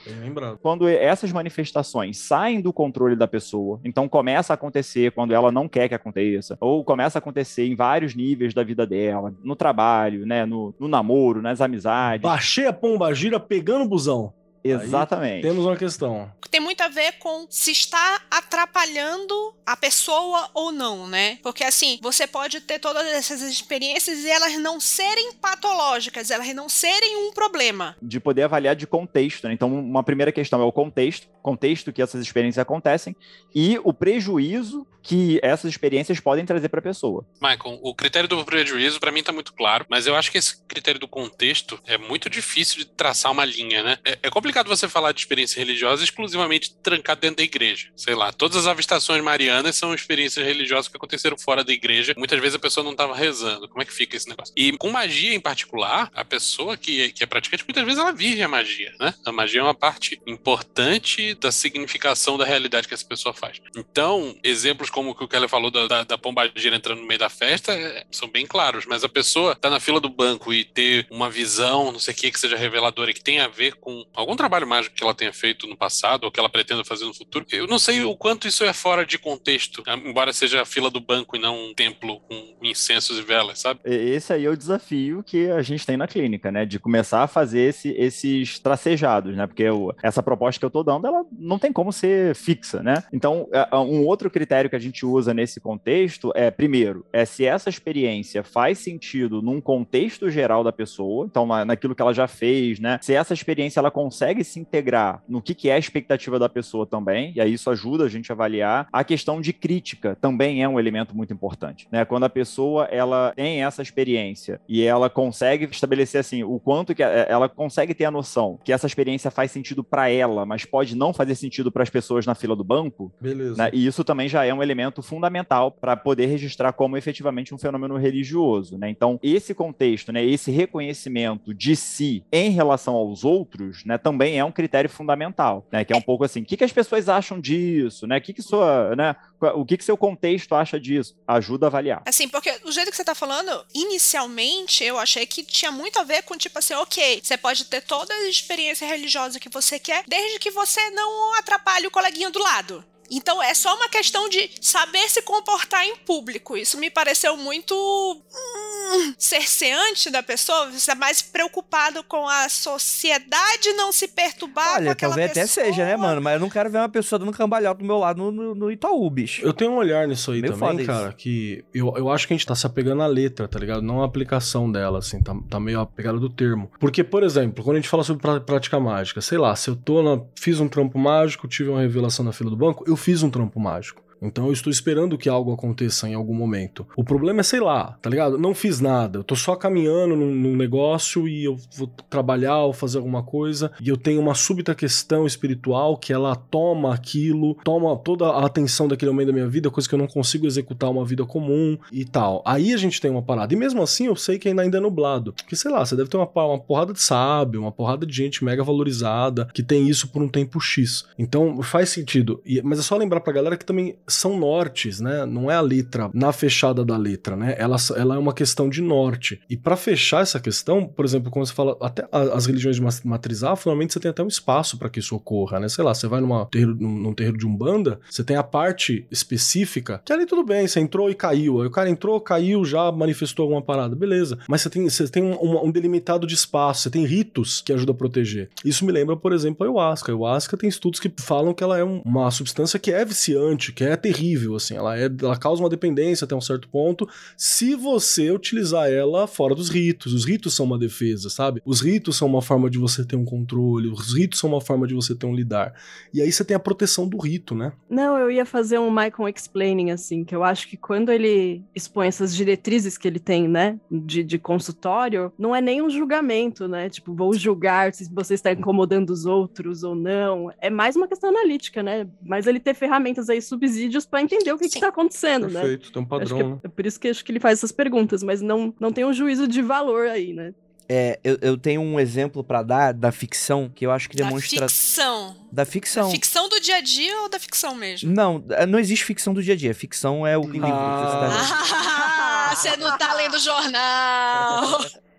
Quando essas manifestações saem do controle da pessoa, então começa a acontecer quando ela não quer que aconteça, ou começa a acontecer em vários níveis da vida dela, no trabalho, né, no, no namoro, nas amizades. Baixei a pomba gira pegando o busão. Exatamente. Aí temos uma questão. Tem muito a ver com se está atrapalhando a pessoa ou não, né? Porque assim, você pode ter todas essas experiências e elas não serem patológicas, elas não serem um problema. De poder avaliar de contexto, né? Então, uma primeira questão é o contexto, contexto que essas experiências acontecem e o prejuízo que essas experiências podem trazer para a pessoa. Michael, o critério do prejuízo para mim está muito claro, mas eu acho que esse critério do contexto é muito difícil de traçar uma linha, né? É, é complicado você falar de experiência religiosa exclusivamente trancado dentro da igreja. Sei lá, todas as avistações marianas são experiências religiosas que aconteceram fora da igreja. Muitas vezes a pessoa não estava rezando. Como é que fica esse negócio? E com magia em particular, a pessoa que, que é praticante, muitas vezes ela vive a magia, né? A magia é uma parte importante da significação da realidade que essa pessoa faz. Então, exemplos como o que o Keller falou da, da, da pombagira entrando no meio da festa é, são bem claros, mas a pessoa tá na fila do banco e ter uma visão, não sei o que, que seja reveladora, que tenha a ver com algum trabalho mágico que ela tenha feito no passado ou que ela pretenda fazer no futuro, eu não sei o quanto isso é fora de contexto, embora seja a fila do banco e não um templo com incensos e velas, sabe? Esse aí é o desafio que a gente tem na clínica, né? De começar a fazer esse, esses tracejados, né? Porque eu, essa proposta que eu tô dando, ela não tem como ser fixa, né? Então, é, um outro critério que a gente usa nesse contexto é, primeiro, é se essa experiência faz sentido num contexto geral da pessoa, então naquilo que ela já fez, né? Se essa experiência ela consegue se integrar no que, que é a expectativa da pessoa também, e aí isso ajuda a gente a avaliar. A questão de crítica também é um elemento muito importante, né? Quando a pessoa ela tem essa experiência e ela consegue estabelecer assim o quanto que ela consegue ter a noção que essa experiência faz sentido para ela, mas pode não fazer sentido para as pessoas na fila do banco. Beleza. Né? E isso também já é um elemento elemento fundamental para poder registrar como efetivamente um fenômeno religioso, né? Então, esse contexto, né, esse reconhecimento de si em relação aos outros, né, também é um critério fundamental, né? Que é um pouco assim, o que, que as pessoas acham disso, né? O que que sua, né, o que que seu contexto acha disso? Ajuda a avaliar. Assim, porque do jeito que você está falando, inicialmente eu achei que tinha muito a ver com tipo assim, OK, você pode ter toda a experiência religiosa que você quer, desde que você não atrapalhe o coleguinha do lado. Então é só uma questão de saber se comportar em público. Isso me pareceu muito hum, cerceante da pessoa. Você é mais preocupado com a sociedade não se perturbar Olha, com aquela talvez pessoa. até seja, né, mano? Mas eu não quero ver uma pessoa dando cambalhota do meu lado no, no, no Itaú, bicho. Eu tenho um olhar nisso aí Meio também, cara, que eu, eu acho que a gente tá se apegando à letra, tá ligado? Não à aplicação dela, assim, tá, tá meio apegado do termo. Porque, por exemplo, quando a gente fala sobre prática mágica, sei lá, se eu tô na, fiz um trampo mágico, tive uma revelação na fila do banco, eu fiz um trampo mágico. Então eu estou esperando que algo aconteça em algum momento. O problema é, sei lá, tá ligado? Não fiz nada. Eu tô só caminhando num, num negócio e eu vou trabalhar ou fazer alguma coisa e eu tenho uma súbita questão espiritual que ela toma aquilo, toma toda a atenção daquele momento da minha vida, coisa que eu não consigo executar uma vida comum e tal. Aí a gente tem uma parada. E mesmo assim eu sei que ainda ainda é nublado. Porque, sei lá, você deve ter uma, uma porrada de sábio, uma porrada de gente mega valorizada que tem isso por um tempo X. Então faz sentido. E- mas é só lembrar pra galera que também são nortes, né? Não é a letra na fechada da letra, né? Ela, ela é uma questão de norte. E pra fechar essa questão, por exemplo, quando você fala até as religiões de matriz afro, normalmente você tem até um espaço pra que isso ocorra, né? Sei lá, você vai numa num, num terreiro de umbanda, você tem a parte específica que ali tudo bem, você entrou e caiu. Aí o cara entrou, caiu, já manifestou alguma parada, beleza. Mas você tem, você tem um, um- delimitado de espaço, você tem ritos que ajudam a proteger. Isso me lembra, por exemplo, a ayahuasca. A ayahuasca tem estudos que falam que ela é um- uma substância que é viciante, que é terrível, assim. Ela, é, ela causa uma dependência até um certo ponto se você utilizar ela fora dos ritos. Os ritos são uma defesa, sabe? Os ritos são uma forma de você ter um controle, os ritos são uma forma de você ter um lidar. E aí você tem a proteção do rito, né? Não, eu ia fazer um Michael explaining, assim, que eu acho que quando ele expõe essas diretrizes que ele tem, né, de, de consultório, não é nem um julgamento, né? Tipo, vou julgar se você está incomodando os outros ou não. É mais uma questão analítica, né? Mas ele ter ferramentas aí, subsídios, para entender o que está acontecendo, né? Perfeito, tem um padrão, que né? é, é por isso que acho que ele faz essas perguntas, mas não, não tem um juízo de valor aí, né? É, eu, eu tenho um exemplo pra dar da ficção que eu acho que Da demonstra. ficção. Da ficção. Da ficção do dia a dia ou da ficção mesmo? Não, não existe ficção do dia a dia. Ficção é o livro que você tá Ah, você não tá lendo jornal.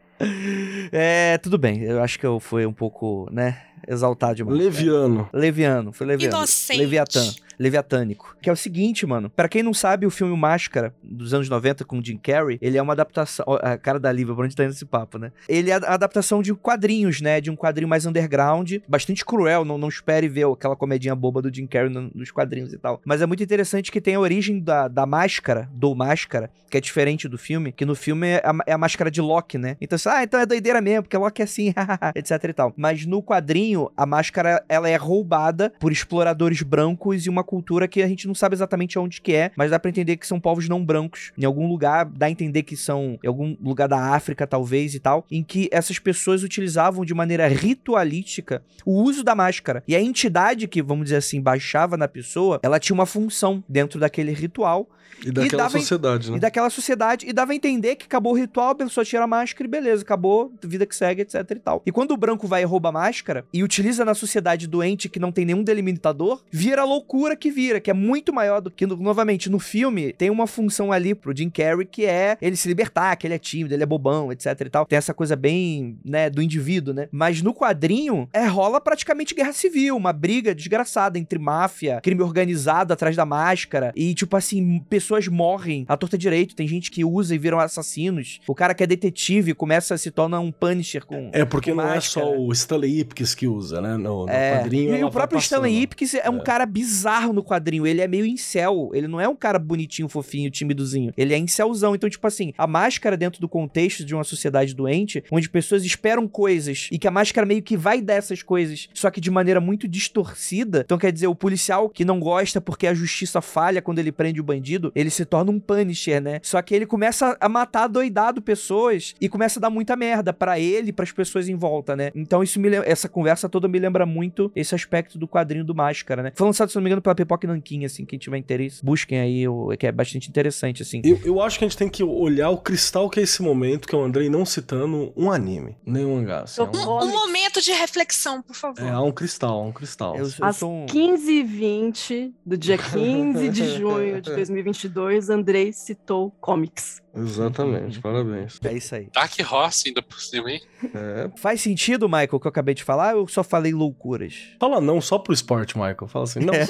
É, tudo bem. Eu acho que eu fui um pouco, né, exaltado demais. Leviano. Leviano, foi leviano. Inocente. Leviatã. Leviatânico. Que é o seguinte, mano. Pra quem não sabe, o filme Máscara, dos anos 90, com Jim Carrey, ele é uma adaptação. A cara da Lívia, por onde tá indo esse papo, né? Ele é a adaptação de quadrinhos, né? De um quadrinho mais underground, bastante cruel. Não, não espere ver aquela comedinha boba do Jim Carrey no- nos quadrinhos e tal. Mas é muito interessante que tem a origem da, da máscara, do Máscara, que é diferente do filme, que no filme é a, é a máscara de Loki, né? Então, você, ah, então é doideira mesmo, porque Loki é assim, etc e tal. Mas no quadrinho, a máscara, ela é roubada por exploradores brancos e uma cultura que a gente não sabe exatamente onde que é, mas dá pra entender que são povos não brancos. Em algum lugar, dá a entender que são em algum lugar da África, talvez, e tal, em que essas pessoas utilizavam de maneira ritualística o uso da máscara. E a entidade que, vamos dizer assim, baixava na pessoa, ela tinha uma função dentro daquele ritual E daquela dava em- sociedade, né? e daquela sociedade e dava a entender que acabou o ritual, a pessoa tira a máscara e beleza, acabou, vida que segue, etc e tal. E quando o branco vai e rouba a máscara e utiliza na sociedade doente que não tem nenhum delimitador, vira loucura que vira, que é muito maior do que, no- novamente, no filme, tem uma função ali pro Jim Carrey que é ele se libertar, que ele é tímido, ele é bobão, etc e tal. Tem essa coisa bem, né, do indivíduo, né? Mas no quadrinho, é rola praticamente guerra civil, uma briga desgraçada entre máfia, crime organizado atrás da máscara e, tipo assim, pessoas morrem à torta direito. Tem gente que usa e viram assassinos. O cara que é detetive começa a se torna um Punisher com. É porque com não é máscara. só o Stanley Ipkiss que usa, né? No, no É, quadrinho. e o próprio passando. Stanley Ipkiss é um cara bizarro no quadrinho. Ele é meio incel. Ele não é um cara bonitinho, fofinho, timidozinho. Ele é incelzão. Então, tipo assim, a máscara dentro do contexto de uma sociedade doente, onde pessoas esperam coisas e que a máscara meio que vai dessas coisas, só que de maneira muito distorcida. Então, quer dizer, o policial que não gosta porque a justiça falha quando ele prende o bandido, ele se torna um Punisher, né? Só que ele começa a matar doidado pessoas e começa a dar muita merda pra ele e pras pessoas em volta, né? Então isso me lem- essa conversa toda me lembra muito esse aspecto do quadrinho do Máscara, né? Foi lançado, se não me engano, pela Pipoca e Nanquim, assim, quem tiver interesse, busquem aí, o- que é bastante interessante, assim. Eu, eu acho que a gente tem que olhar o cristal que é esse momento, que é o Andrei não citando um anime, nem um mangá. assim, é, Um, um, um momento de reflexão, por favor. é, há um cristal, há um cristal. Eu, eu Às sou um... 15h20 do dia 15 de junho de 2022, Andrei citou comics. Exatamente, parabéns. É isso aí. Dark Horse ainda por cima, hein? É. Faz sentido, Michael, o que eu acabei de falar, ou eu só falei loucuras? Fala não só pro esporte, Michael. Fala assim, não.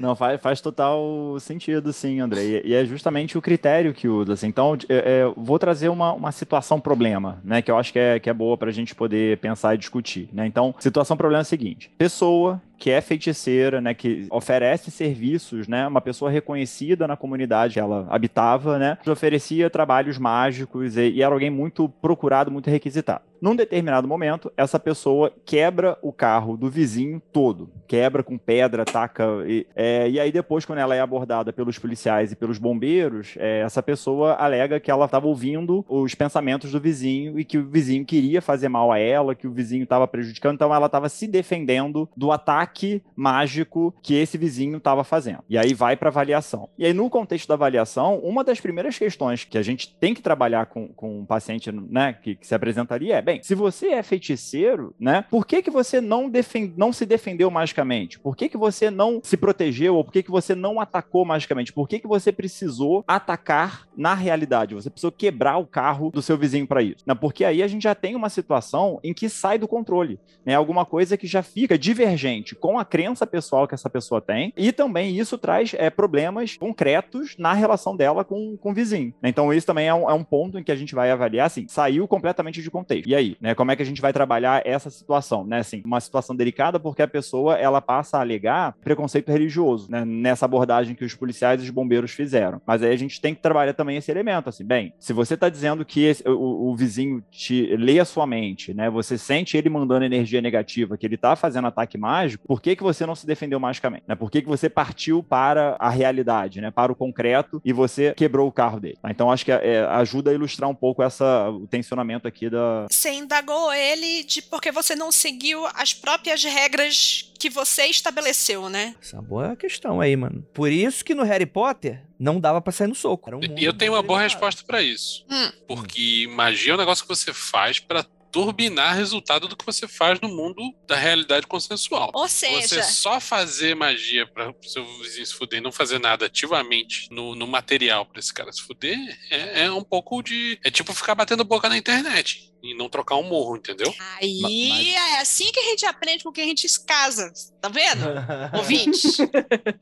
Não, faz, faz total sentido, sim, André. E, e é justamente o critério que usa. Assim. Então, é, é, vou trazer uma, uma situação problema, né? Que eu acho que é, que é boa pra gente poder pensar e discutir. Né? Então, situação problema é a seguinte: pessoa que é feiticeira, né, que oferece serviços, né, uma pessoa reconhecida na comunidade que ela habitava, né, oferecia trabalhos mágicos e, e era alguém muito procurado, muito requisitado. Num determinado momento, essa pessoa quebra o carro do vizinho todo, quebra com pedra, taca. E, é, e aí depois, quando ela é abordada pelos policiais e pelos bombeiros, é, essa pessoa alega que ela estava ouvindo os pensamentos do vizinho e que o vizinho queria fazer mal a ela, que o vizinho estava prejudicando, então ela estava se defendendo do ataque mágico que esse vizinho estava fazendo. E aí vai para avaliação. E aí, no contexto da avaliação, uma das primeiras questões que a gente tem que trabalhar com, com um paciente né, que, que se apresentaria é: bem, se você é feiticeiro, né, por que, que você não, defend, não se defendeu magicamente? Por que, que você não se protegeu? Ou por que, que você não atacou magicamente? Por que, que você precisou atacar na realidade? Você precisou quebrar o carro do seu vizinho para isso? Né? Porque aí a gente já tem uma situação em que sai do controle. Né? Alguma coisa que já fica divergente com a crença pessoal que essa pessoa tem, e também isso traz é, problemas concretos na relação dela com, com o vizinho. Então, isso também é um, é um ponto em que a gente vai avaliar, assim, saiu completamente de contexto. E aí, né? Como é que a gente vai trabalhar essa situação, né? Assim, uma situação delicada porque a pessoa, ela passa a alegar preconceito religioso, né? Nessa abordagem que os policiais e os bombeiros fizeram. Mas aí a gente tem que trabalhar também esse elemento, assim, bem, se você tá dizendo que esse, o, o, vizinho te lê a sua mente, né? Você sente ele mandando energia negativa, que ele tá fazendo ataque mágico, por que que você não se defendeu magicamente, né? Por que que você partiu para a realidade, né? Para o concreto e você quebrou o carro dele. Então acho que é, ajuda a ilustrar um pouco essa, o tensionamento aqui da... Você indagou ele de porque você não seguiu as próprias regras que você estabeleceu, né? Essa é uma boa questão aí, mano. Por isso que no Harry Potter não dava para sair no soco. Um e eu tenho uma boa resposta para isso. Hum. Porque magia é um negócio que você faz para turbinar resultado do que você faz no mundo da realidade consensual. Ou seja, você só fazer magia para o seu vizinho se fuder e não fazer nada ativamente no, no material para esse cara se fuder é, é, um pouco de. É tipo ficar batendo boca na internet e não trocar um morro, entendeu? Aí Mas... é assim que a gente aprende com quem a gente se casa. Tá vendo? Ouvinte.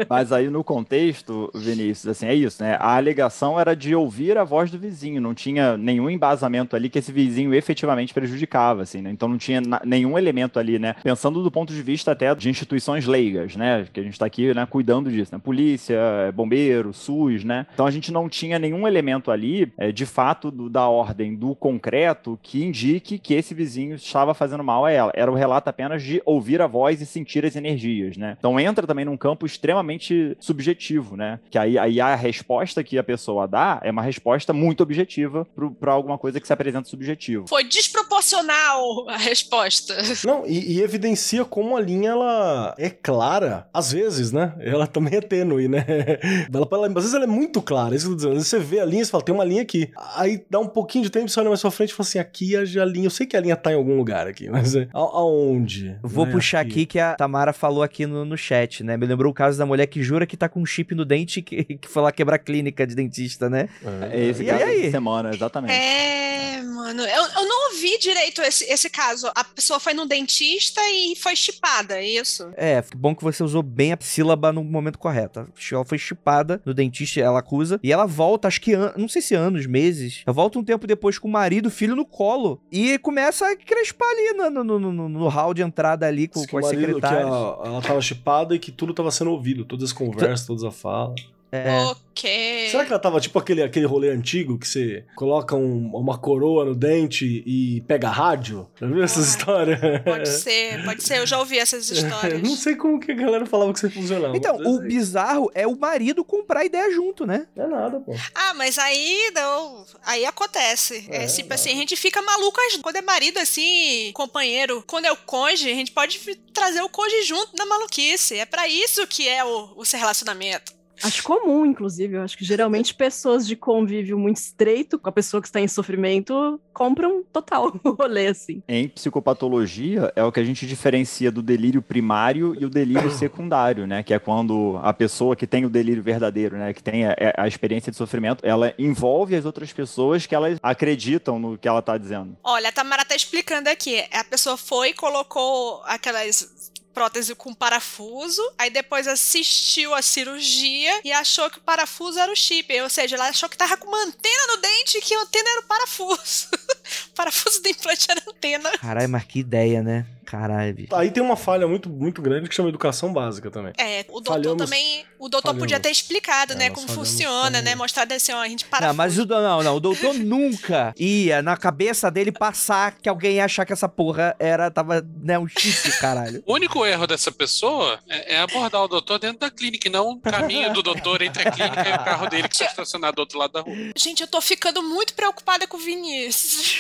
Mas aí no contexto, Vinícius, assim, é isso, né? A alegação era de ouvir a voz do vizinho, não tinha nenhum embasamento ali que esse vizinho efetivamente prejudicava, assim, né? Então não tinha nenhum elemento ali, né? Pensando do ponto de vista até de instituições leigas, né? Que a gente tá aqui, né, cuidando disso, né? Polícia, bombeiro, SUS, né? Então a gente não tinha nenhum elemento ali, é, de fato, do, da ordem do concreto que indique que esse vizinho estava fazendo mal a ela. Era o relato apenas de ouvir a voz e sentir as energias, né? Então entra também num campo extremamente subjetivo, né? Que aí, aí a resposta que a pessoa dá é uma resposta muito objetiva para alguma coisa que se apresenta subjetivo. Foi desproporcional a resposta. Não, e, e, evidencia como a linha ela é clara, às vezes, né? Ela também é tênue, né? Ela, ela, às vezes ela é muito clara, isso que eu tô dizendo. Às vezes você vê a linha e fala, tem uma linha aqui. Aí dá um pouquinho de tempo, você olha mais pra frente e fala assim, aqui a linha, eu sei que a linha tá em algum lugar aqui, mas é, a, aonde? Vou é puxar aqui. aqui. que a Tamara falou aqui no, no chat, né? Me lembrou o caso da mulher que jura que tá com um chip no dente que, que foi lá quebrar clínica de dentista, né? É, esse e aí? semana, exatamente. É, mano, eu, eu não ouvi direito esse, esse caso. A pessoa foi no dentista e foi chipada, é isso? É, bom que você usou bem a sílaba no momento correto. Ela foi chipada no dentista, ela acusa, e ela volta, acho que, an... não sei se anos, meses, ela volta um tempo depois com o marido, filho no colo, e começa a crespar ali no, no, no, no hall de entrada ali com, com as secretárias. Ela, ela tava chipada e que tudo tava sendo ouvido, todas as conversas, todas as falas. É. Ok. Será que ela tava tipo aquele, aquele rolê antigo que você coloca um, uma coroa no dente e pega rádio? Já viu essas histórias? Pode ser, pode ser. Eu já ouvi essas histórias. não sei como que a galera falava que você funcionava. Então, o bizarro é o marido comprar ideia junto, né? É nada, pô. Ah, mas aí não. Aí acontece. É, é tipo assim, a gente fica maluco quando é marido assim, companheiro. Quando é o cônjuge, a gente pode trazer o cônjuge junto na maluquice. É para isso que é o, o seu relacionamento. Acho comum, inclusive. Eu acho que geralmente pessoas de convívio muito estreito com a pessoa que está em sofrimento compram total o rolê, assim. Em psicopatologia, é o que a gente diferencia do delírio primário e o delírio secundário, né? Que é quando a pessoa que tem o delírio verdadeiro, né? Que tem a, a experiência de sofrimento, ela envolve as outras pessoas que elas acreditam no que ela está dizendo. Olha, a Tamara tá explicando aqui. A pessoa foi e colocou aquelas prótese com parafuso, aí depois assistiu a cirurgia e achou que o parafuso era o chip. Ou seja, ela achou que tava com uma antena no dente e que a antena era o parafuso. o parafuso do implante era antena. Caralho, mas que ideia, né? Caralho, bicho. Aí tem uma falha muito, muito grande que chama educação básica também. É, o doutor Falhamos... também. O doutor Falhamos. podia ter explicado, é, né, como funciona, né? Mostrado assim, ó, a gente para. Não, mas o, não, não, o doutor nunca ia na cabeça dele passar que alguém ia achar que essa porra era, tava, né, um chip, caralho. O único erro dessa pessoa é, é abordar o doutor dentro da clínica, e não o caminho do doutor entre a clínica e o carro dele que está estacionado do outro lado da rua. Gente, eu tô ficando muito preocupada com o Vinícius.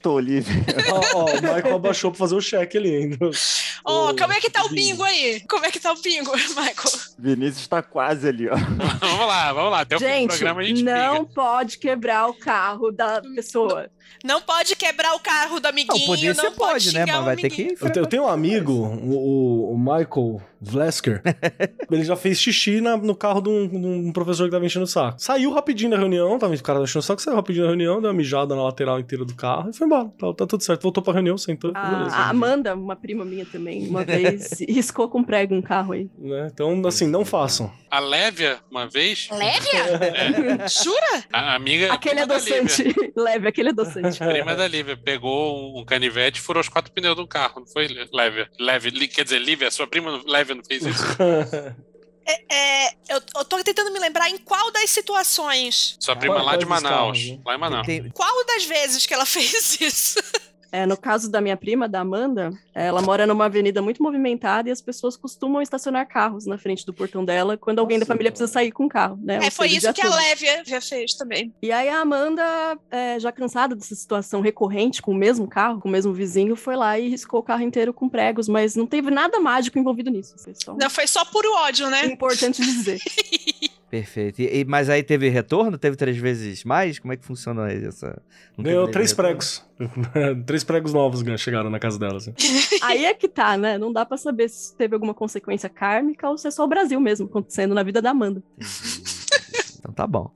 Tô, Olivia. Ó, ó, o Michael abaixou pra fazer o cheque ali ainda. Ó, oh, como é que tá o bingo aí? Como é que tá o bingo, Michael? Vinícius tá quase ali, ó. vamos lá, vamos lá. Até gente, o programa a gente não pode quebrar o carro da pessoa. Não pode quebrar o carro do amiguinho. Não, poder você pode, né? Mas vai ter que. Eu, eu, tenho um amigo, o, o Michael Vlesker. ele já fez xixi na- no carro de um, de um professor que tava enchendo o saco. Saiu rapidinho da reunião, tava o cara enchendo o saco, saiu rapidinho da reunião, deu uma mijada na lateral inteira do carro e foi embora. Tá, tá tudo certo. Voltou pra reunião, sentou. A, beleza. a Amanda, uma prima minha também, uma vez riscou com prego um carro aí. Né? Então, assim, não façam. A Lévia, uma vez, Lévia? Jura? a amiga. Aquele é docente. Leve, aquele é docente. Prima da Lívia pegou um, canivete e furou os quatro pneus do carro, não foi, Lévia? Li- quer dizer, Lívia, sua prima Lévia não fez isso? É, eu, eu tô tentando me lembrar em qual das situações, Sua prima Qual- lá de Manaus. Lá em Manaus. Tem- qual das vezes que ela fez isso? É, no caso da minha prima, da Amanda, ela mora numa avenida muito movimentada e as pessoas costumam estacionar carros na frente do portão dela quando alguém da Nossa, família cara. precisa sair com o carro, né? É, foi isso que a. Lévia já fez também. E aí a Amanda, é, já cansada dessa situação recorrente com o mesmo carro, com o mesmo vizinho, foi lá e riscou o carro inteiro com pregos, mas não teve nada mágico envolvido nisso. Foi só Não, foi só puro ódio, né? importante dizer. Perfeito. E, e- mas aí teve retorno? Teve três vezes mais? Como é que funciona essa. não Ganhou três retorno? pregos. três pregos novos ganham- chegaram na casa dela. Assim. Aí é que tá, né? Não dá pra saber se teve alguma consequência kármica ou se é só o Brasil mesmo acontecendo na vida da Amanda. Então tá bom.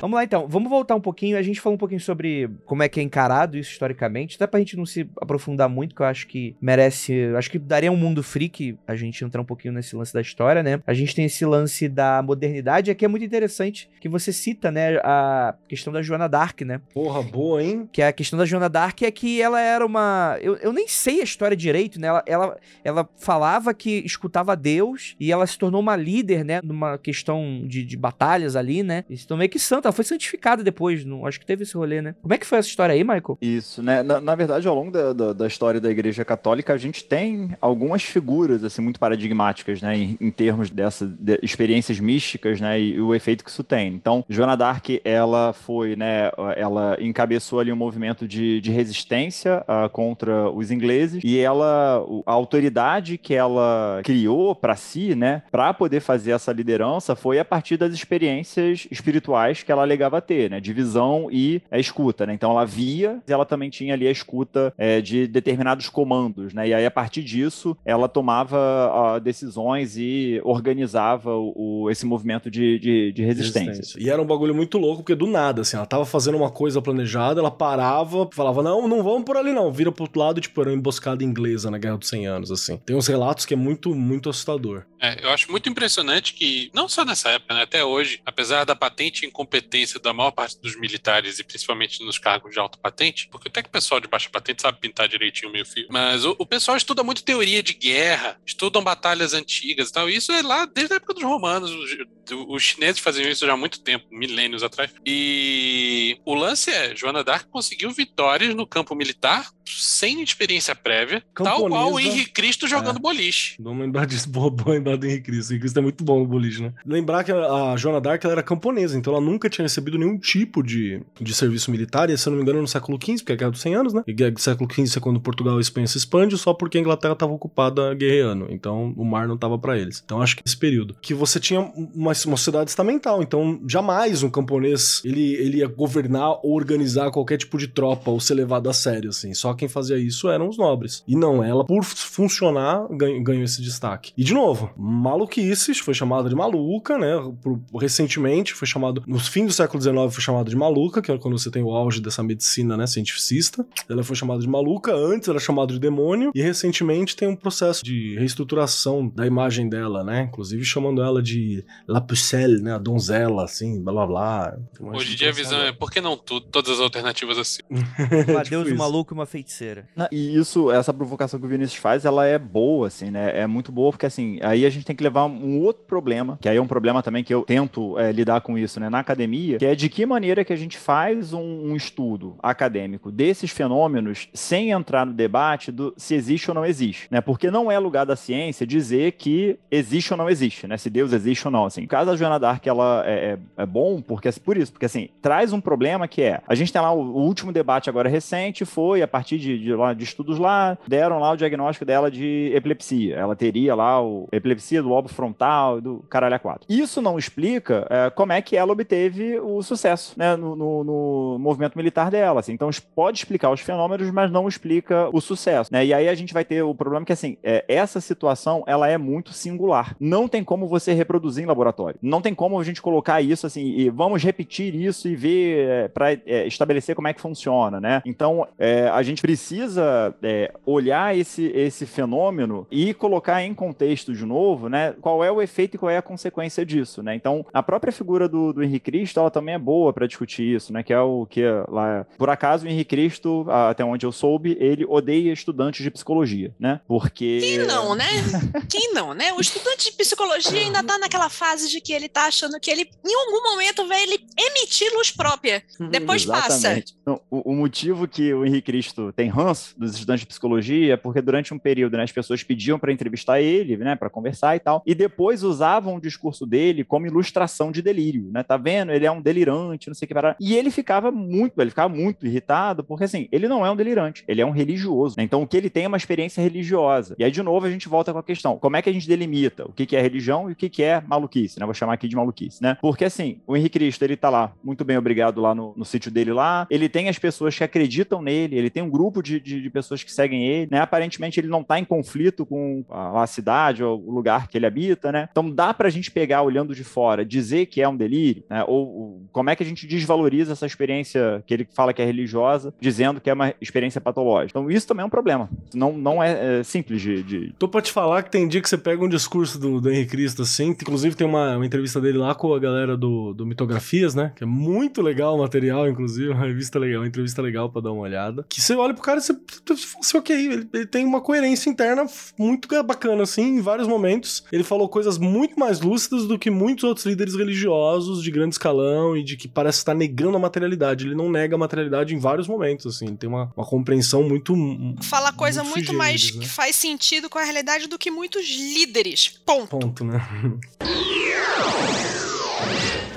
Vamos lá então, vamos voltar um pouquinho. A gente falou um pouquinho sobre como é que é encarado isso historicamente. Até pra gente não se aprofundar muito, que eu acho que merece. Acho que daria um mundo freak a gente entrar um pouquinho nesse lance da história, né? A gente tem esse lance da modernidade, aqui é muito interessante que você cita, né? A questão da Joana Dark, né? Porra, boa, hein? Que a questão da Joana Dark é que ela era uma. Eu, eu nem sei a história direito, né? Ela, ela, ela falava que escutava Deus e ela se tornou uma líder, né? Numa questão de, de batalhas ali, né? E se tornou meio que santa. Ela foi santificada depois. Não, acho que teve esse rolê, né? Como é que foi essa história aí, Michael? Isso, né? Na, na verdade, ao longo da, da, da história da Igreja Católica, a gente tem algumas figuras assim muito paradigmáticas, né, em, em termos dessas de experiências místicas, né, e, o efeito que isso tem. Então, Joana d'Arc, ela foi, né, ela encabeçou ali um movimento de, de resistência ah, contra os ingleses e ela, a autoridade que ela criou para si, né, para poder fazer essa liderança foi a partir das experiências espirituais que ela alegava ter, né, de visão e a escuta, né. Então, ela via, e ela também tinha ali a escuta é, de determinados comandos, né? E aí, a partir disso, ela tomava decisões e organizava o, o- esse movimento de, de, de resistência. E era um bagulho muito louco, porque do nada, assim, ela tava fazendo uma coisa planejada, ela parava, falava, não, não vamos por ali não, vira pro outro lado, e, tipo, era uma emboscada inglesa na Guerra dos 100 Anos, assim. Tem uns relatos que é muito, muito assustador. É, eu acho muito impressionante que, não só nessa época, né, até hoje, apesar da patente incompetência da maior parte dos militares e principalmente nos cargos de alta patente, porque até que o pessoal de baixa patente sabe pintar direitinho o meio fio, mas o, o pessoal estuda muito teoria de guerra, estudam batalhas antigas e tal, e isso é lá desde a época dos romanos, os, chineses faziam isso já há muito tempo, milênios atrás, e o lance é, Joana d'Arc conseguiu vitórias no campo militar sem experiência prévia, tal qual o Camponesa. Henrique Cristo jogando boliche. Vamos lembrar disso, boa lembrar do Henrique Cristo. O Henrique Cristo é muito bom no boliche, né? Lembrar que a, a Joana Dark era camponesa, então ela nunca tinha recebido nenhum tipo de, de serviço militar, e se eu não me engano no século XV, porque é a Guerra dos 100 Anos, né? E guerra do século XV é quando Portugal e Espanha se expande, só porque a Inglaterra estava ocupada guerreando, então o mar não tava pra eles. Então acho que esse período. Que você tinha uma, uma sociedade estamental, então jamais um camponês ele, ele ia governar ou organizar qualquer tipo de tropa ou ser levado a sério, assim. Só quem fazia isso eram os nobres. E não, ela, por funcionar, ganhou, esse destaque. E de novo, maluquice, foi chamada de maluca, né? Recentemente foi chamado, no fim do século XIX foi chamado de maluca, que é quando você tem o auge dessa medicina, né, cientificista. Ela foi chamada de maluca, antes era chamada de demônio, e recentemente tem um processo de reestruturação da imagem dela, né? Inclusive chamando ela de La Pucelle, né? A donzela, assim, blá blá blá. Hoje em dia a visão é por que não tudo, todas as alternativas assim? Um adeus, Tipo um isso. maluco e uma feiticeira. E isso, essa provocação que o Vinícius faz, ela é boa, assim, né? É muito boa, porque assim, aí a gente tem que levar um outro problema, que aí é um problema também que eu tento é, lidar com isso, né, na academia, que é de que maneira que a gente faz um, um estudo acadêmico desses fenômenos sem entrar no debate do se existe ou não existe, né? Porque não é lugar da ciência dizer que existe ou não existe, né? Se Deus existe ou não, assim. Caso da Joana Dark, ela é, é, é bom porque, por isso, porque assim, traz um problema que é, a gente tem lá o, o último debate agora recente foi a partir de, de, de estudos lá, deram lá o diagnóstico dela de epilepsia. Ela teria lá o epilepsia do lobo frontal do caralho A4. Isso não explica é, como é que ela obteve o sucesso né, no, no, no movimento militar dela. Assim. Então, pode explicar os fenômenos, mas não explica o sucesso. Né? E aí a gente vai ter o problema que, assim, é, essa situação ela é muito singular. Não tem como você reproduzir em laboratório. Não tem como a gente colocar isso assim e vamos repetir isso e ver é, para é, estabelecer como é que funciona, né? Então, é, a gente precisa é, olhar esse, esse fenômeno e colocar em contexto de novo, né? Qual é o efeito e qual é a consequência disso, né? Então, a própria figura do, do Henrique Cristo, ela também é boa para discutir isso, né? Que é o que lá, por acaso, o Henrique Cristo, até onde eu soube, ele odeia estudantes de psicologia, né? Porque quem não, né? Quem não, né? O estudante de psicologia ainda tá naquela fase de que ele tá achando que ele, em algum momento, vai ele emitir luz própria. Depois Exatamente. passa. Então, o, o, motivo que o Henrique Cristo tem ranço dos estudantes de psicologia é porque durante um período, né, as pessoas pediam para entrevistar ele, né, para conversar e tal, e depois usavam o discurso dele como ilustração de delírio, né? Tá vendo? Ele é um delirante, não sei o que para. E ele ficava muito, ele ficava muito irritado, porque assim, ele não é um delirante, ele é um religioso. Né? Então, o que ele tem é uma experiência religiosa. E aí, de novo, a gente volta com a questão: como é que a gente delimita o que, que é religião e o que, que é maluquice, né? Vou chamar aqui de maluquice, né? Porque assim, o Henrique Cristo, ele tá lá, muito bem obrigado lá no, no sítio dele lá, ele tem as pessoas que acreditam nele, ele tem um grupo de, de, de pessoas que seguem ele, né? Aparentemente ele não tá em conflito com a, a, cidade ou o lugar que ele habita, né? Então dá pra gente pegar olhando de fora, dizer que é um delírio, né? Ou, ou como é que a gente desvaloriza essa experiência que ele fala que é religiosa, dizendo que é uma experiência patológica. Então isso também é um problema. Não, não é, é simples de, de... Tô pra te falar que tem dia que você pega um discurso do, do Henrique Cristo, assim, inclusive tem uma, uma entrevista dele lá com a galera do, do Mitografias, né? Que é muito legal o material, inclusive, uma revista legal, uma entrevista legal pra dar uma olhada. Que você olha pro cara e você, você fala assim, ok, ele, ele, tem uma coerência interna muito bacana, assim, em vários momentos. Ele falou coisas muito mais lúcidas do que muitos outros líderes religiosos de grande escalão e de que parece estar negando a materialidade. Ele não nega a materialidade em vários momentos, assim. Tem uma, uma compreensão muito. Fala coisa muito, muito mais né? que faz sentido com a realidade do que muitos líderes. Ponto. Ponto, né?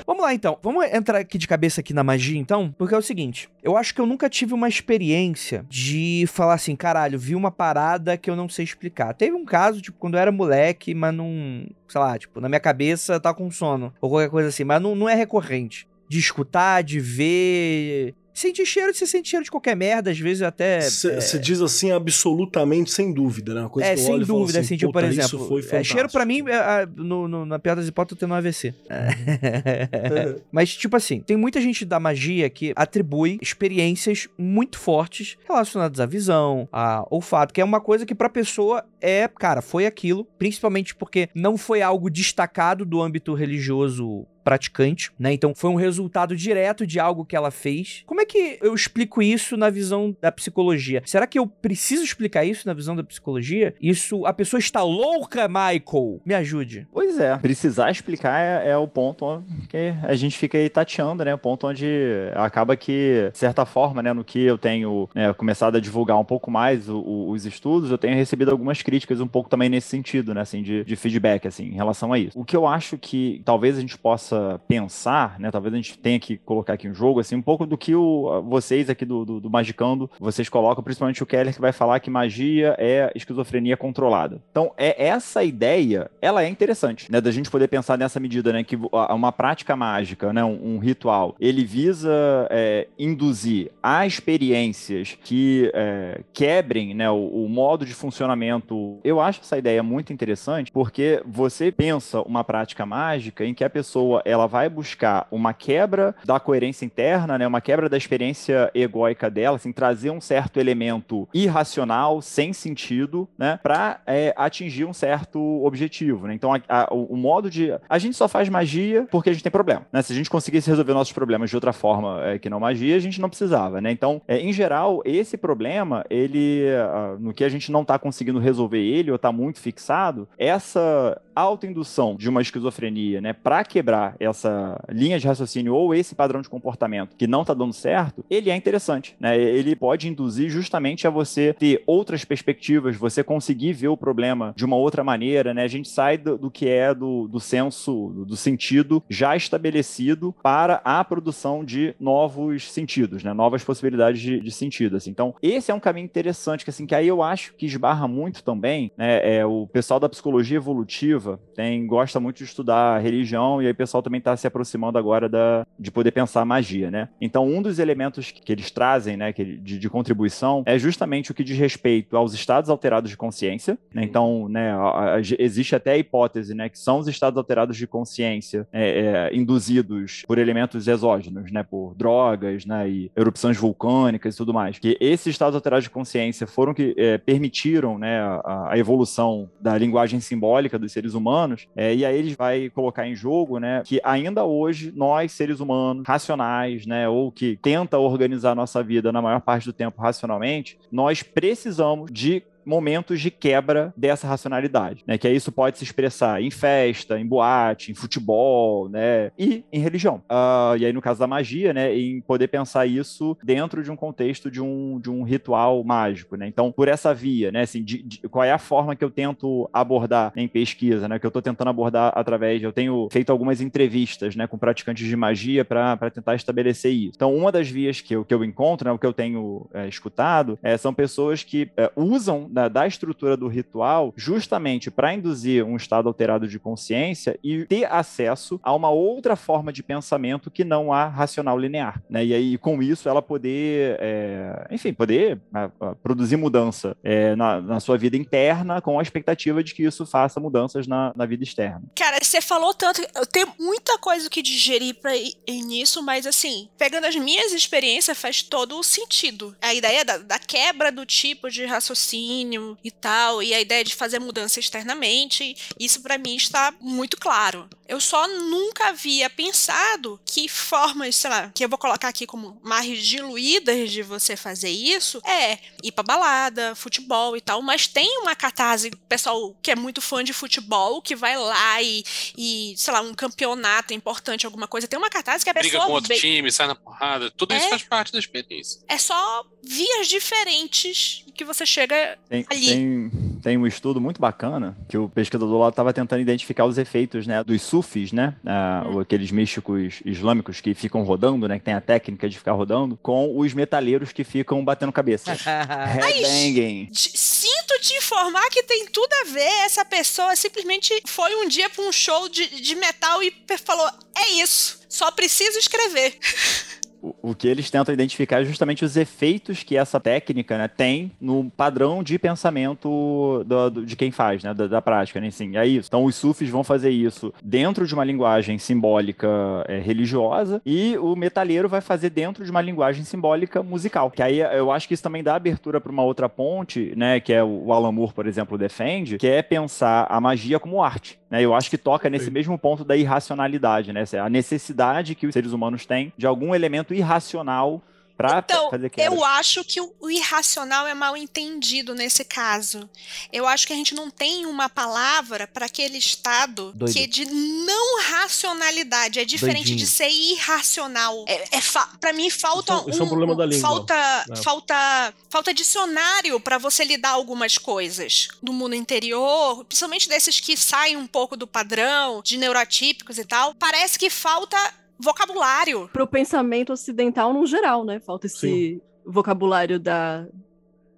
Vamos lá então, vamos entrar aqui de cabeça aqui na magia então, porque é o seguinte, eu acho que eu nunca tive uma experiência de falar assim, caralho, vi uma parada que eu não sei explicar. Teve um caso, tipo, quando eu era moleque, mas não, sei lá, tipo, na minha cabeça tá com sono, ou qualquer coisa assim, mas não, não é recorrente de escutar, de ver, Sentir cheiro, você sente cheiro de qualquer merda, às vezes até. Você é... diz assim, absolutamente, sem dúvida, né? Uma coisa é, que eu sem dúvida, assim, tipo, por exemplo. É, cheiro pra mim, é, no, no, na pior das hipóteses, eu tenho um AVC. Uhum. Mas, tipo assim, tem muita gente da magia que atribui experiências muito fortes relacionadas à visão, a olfato, que é uma coisa que pra pessoa é, cara, foi aquilo, principalmente porque não foi algo destacado do âmbito religioso praticante, né? Então foi um resultado direto de algo que ela fez. Como é que eu explico isso na visão da psicologia? Será que eu preciso explicar isso na visão da psicologia? Isso, a pessoa está louca, Michael? Me ajude. Pois é, precisar explicar é, é o ponto que a gente fica aí tateando, né? O ponto onde acaba que, de certa forma, né, no que eu tenho né, começado a divulgar um pouco mais o, o, os estudos, eu tenho recebido algumas críticas um pouco também nesse sentido, né? Assim, de, de feedback, assim, em relação a isso. O que eu acho que talvez a gente possa pensar, né? Talvez a gente tenha que colocar aqui um jogo, assim, um pouco do que o, vocês aqui do, do, do Magicando, vocês colocam, principalmente o Keller, que vai falar que magia é esquizofrenia controlada. Então, é essa ideia, ela é interessante, né? Da gente poder pensar nessa medida, né? Que uma prática mágica, né? Um, um ritual, ele visa é, induzir a experiências que é, quebrem, né? O, o modo de funcionamento. Eu acho essa ideia muito interessante, porque você pensa uma prática mágica em que a pessoa ela vai buscar uma quebra da coerência interna, né, uma quebra da experiência egóica dela, assim, trazer um certo elemento irracional, sem sentido, né, para é, atingir um certo objetivo. Né? Então, a, a, o, o, modo de. A gente só faz magia porque a gente tem problema. Né? Se a gente conseguisse resolver nossos problemas de outra forma é, que não magia, a gente não precisava. Né? Então, é, em geral, esse problema, ele. Uh, no que a gente não está conseguindo resolver ele, ou está muito fixado, essa autoindução de uma esquizofrenia, né, para quebrar essa linha de raciocínio ou esse padrão de comportamento que não está dando certo, ele é interessante, né? Ele pode induzir justamente a você ter outras perspectivas, você conseguir ver o problema de uma outra maneira, né? A gente sai do, do que é do, do senso, do, do sentido já estabelecido para a produção de novos sentidos, né? Novas possibilidades de, de sentido, assim. Então, esse é um caminho interessante, que assim, que aí eu acho que esbarra muito também, né? É, o pessoal da psicologia evolutiva tem, gosta muito de estudar religião, e aí o pessoal também está se aproximando agora da, de poder pensar magia, né? Então, um dos elementos que, eles trazem, né, que, de, de, contribuição, é justamente o que diz respeito aos estados alterados de consciência. Né? Então, né, a, a, existe até a hipótese, né, que são os estados alterados de consciência é, é, induzidos por elementos exógenos, né, por drogas, né, e erupções vulcânicas e tudo mais. Que esses estados alterados de consciência foram que é, permitiram, né, a, a, evolução da linguagem simbólica dos seres humanos. É, e aí ele vai colocar em jogo, né, que ainda hoje nós seres humanos racionais, né, ou que tenta organizar nossa vida na maior parte do tempo racionalmente, nós precisamos de momentos de quebra dessa racionalidade, né? Que aí isso pode se expressar em festa, em boate, em futebol, né? E em religião. Uh, e aí no caso da magia, né? Em poder pensar isso dentro de um contexto de um, de um ritual mágico, né? Então, por essa via, né? Assim, de, de, qual é a forma que eu tento abordar em pesquisa, né? Que eu estou tentando abordar através, eu tenho feito algumas entrevistas, né? Com praticantes de magia para tentar estabelecer isso. Então, uma das vias que eu, que eu encontro, né? O que eu tenho é, escutado, é, são pessoas que é, usam da, da estrutura do ritual justamente para induzir um estado alterado de consciência e ter acesso a uma outra forma de pensamento que não a racional linear. Né? E aí, com isso, ela poder, é, enfim, poder a, a, produzir mudança é, na, na, sua vida interna com a expectativa de que isso faça mudanças na, na vida externa. Cara, você falou tanto, eu tenho muita coisa que digerir ir, ir nisso, mas assim, pegando as minhas experiências, faz todo o sentido. A ideia da, da quebra do tipo de raciocínio raciocínio e tal, e a ideia de fazer mudança externamente, isso para mim está muito claro. Eu só nunca havia pensado que formas, sei lá, que eu vou colocar aqui como mais diluídas de você fazer isso é ir pra balada, futebol e tal, mas tem uma catarse, pessoal que é muito fã de futebol, que vai lá e, e sei lá, um campeonato importante, alguma coisa, tem uma catarse que a Briga pessoa. com outro time, sai na porrada, tudo é, isso faz parte da experiência. É só vias diferentes que você chega tem, ali. Tem, tem um estudo muito bacana que o pesquisador lá estava tentando identificar os efeitos né, dos sufis, né? hum. Aqueles místicos islâmicos que ficam rodando, né? Que tem a técnica de ficar rodando, com os metaleiros que ficam batendo cabeça. Headbanging. Sinto te informar que tem tudo a ver. Essa pessoa simplesmente foi um dia para um show de, de metal e falou: é isso, só preciso escrever. o, que eles tentam identificar é justamente os efeitos que essa técnica né, tem no padrão de pensamento do, do, de quem faz, né, da, da, prática. Né, assim, é isso. Então, os sufis vão fazer isso dentro de uma linguagem simbólica é, religiosa e o metalheiro vai fazer dentro de uma linguagem simbólica musical. Que aí eu acho que isso também dá abertura para uma outra ponte, né, que é o Alan Moore, por exemplo, defende, que é pensar a magia como arte. Né? Eu acho que toca nesse mesmo ponto da irracionalidade, né? A necessidade que os seres humanos têm de algum elemento irracional Pra então, fazer eu acho que o, irracional é mal entendido nesse caso. Eu acho que a gente não tem uma palavra para aquele estado Doido. que é de não racionalidade. É diferente Doidinho. de ser irracional. É, é para mim falta isso, é, isso um, é um problema da língua. Falta, é. falta, falta dicionário para você lidar algumas coisas do mundo interior, principalmente desses que saem um pouco do padrão, de neurotípicos e tal. Parece que falta vocabulário. Pro pensamento ocidental no geral, né? Falta esse Sim. vocabulário da,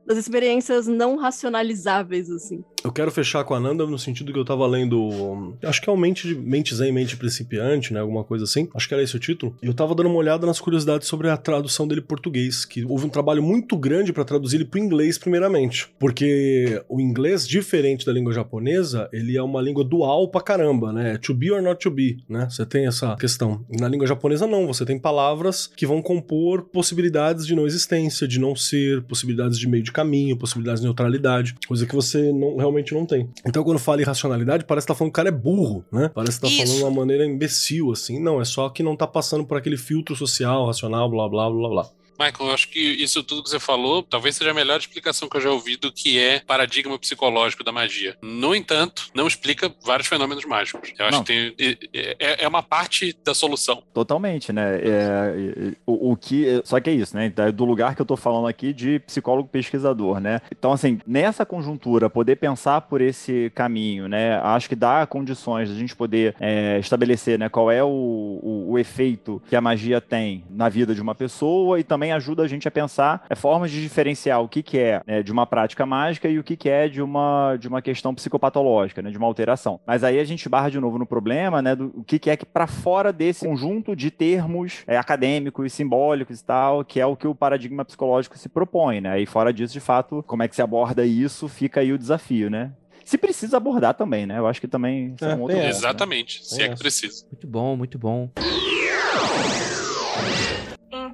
das experiências não racionalizáveis, assim. Eu quero fechar com a Nanda no sentido que eu tava lendo. Acho que é o Mente, Mente Zen, Mente Principiante, né? Alguma coisa assim. Acho que era esse o título. E eu tava dando uma olhada nas curiosidades sobre a tradução dele português. Que houve um trabalho muito grande para traduzir ele pro inglês, primeiramente. Porque o inglês, diferente da língua japonesa, ele é uma língua dual pra caramba, né? To be or not to be, né? Você tem essa questão. Na língua japonesa, não. Você tem palavras que vão compor possibilidades de não existência, de não ser, possibilidades de meio de caminho, possibilidades de neutralidade. Coisa que você não realmente realmente não tem. Então, quando fala irracionalidade, parece que tá falando que o cara é burro, né? Parece que tá Isso. falando de uma maneira imbecil, assim. Não, é só que não tá passando por aquele filtro social, racional, blá, blá, blá, blá. Michael, eu acho que isso tudo que você falou talvez seja a melhor explicação que eu já ouvi do que é paradigma psicológico da magia. No entanto, não explica vários fenômenos mágicos. Eu acho Não. que tem, é, é uma parte da solução. Totalmente, né? É, o, o que. Só que é isso, né? Do lugar que eu tô falando aqui de psicólogo pesquisador, né? Então, assim, nessa conjuntura, poder pensar por esse caminho, né? Acho que dá condições de a gente poder é, estabelecer, né? Qual é o, o, o efeito que a magia tem na vida de uma pessoa e também ajuda a gente a pensar é, formas de diferenciar o que, que é né, de uma prática mágica e o que, que é de uma, de uma questão psicopatológica, né? De uma alteração. Mas aí a gente barra de novo no problema, né? Do o que, que é que para fora desse conjunto de termos é, acadêmicos, simbólicos e tal, que é o que o paradigma psicológico se propõe, né? E fora disso, de fato, como é que se aborda isso, fica aí o desafio, né? Se precisa abordar também, né? Eu acho que também isso é, É, um outro ponto, essa. né? Exatamente, se é que essa. precisa. Muito bom, muito bom.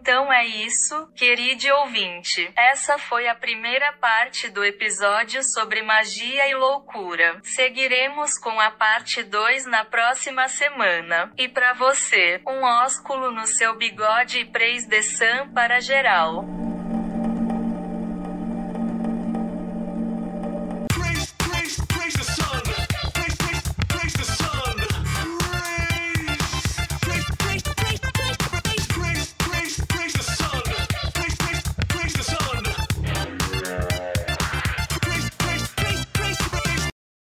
Então é isso, querido ouvinte. Essa foi a primeira parte do episódio sobre magia e loucura. Seguiremos com a parte 2 na próxima semana. E pra você, um ósculo no seu bigode e praise de Sam para geral.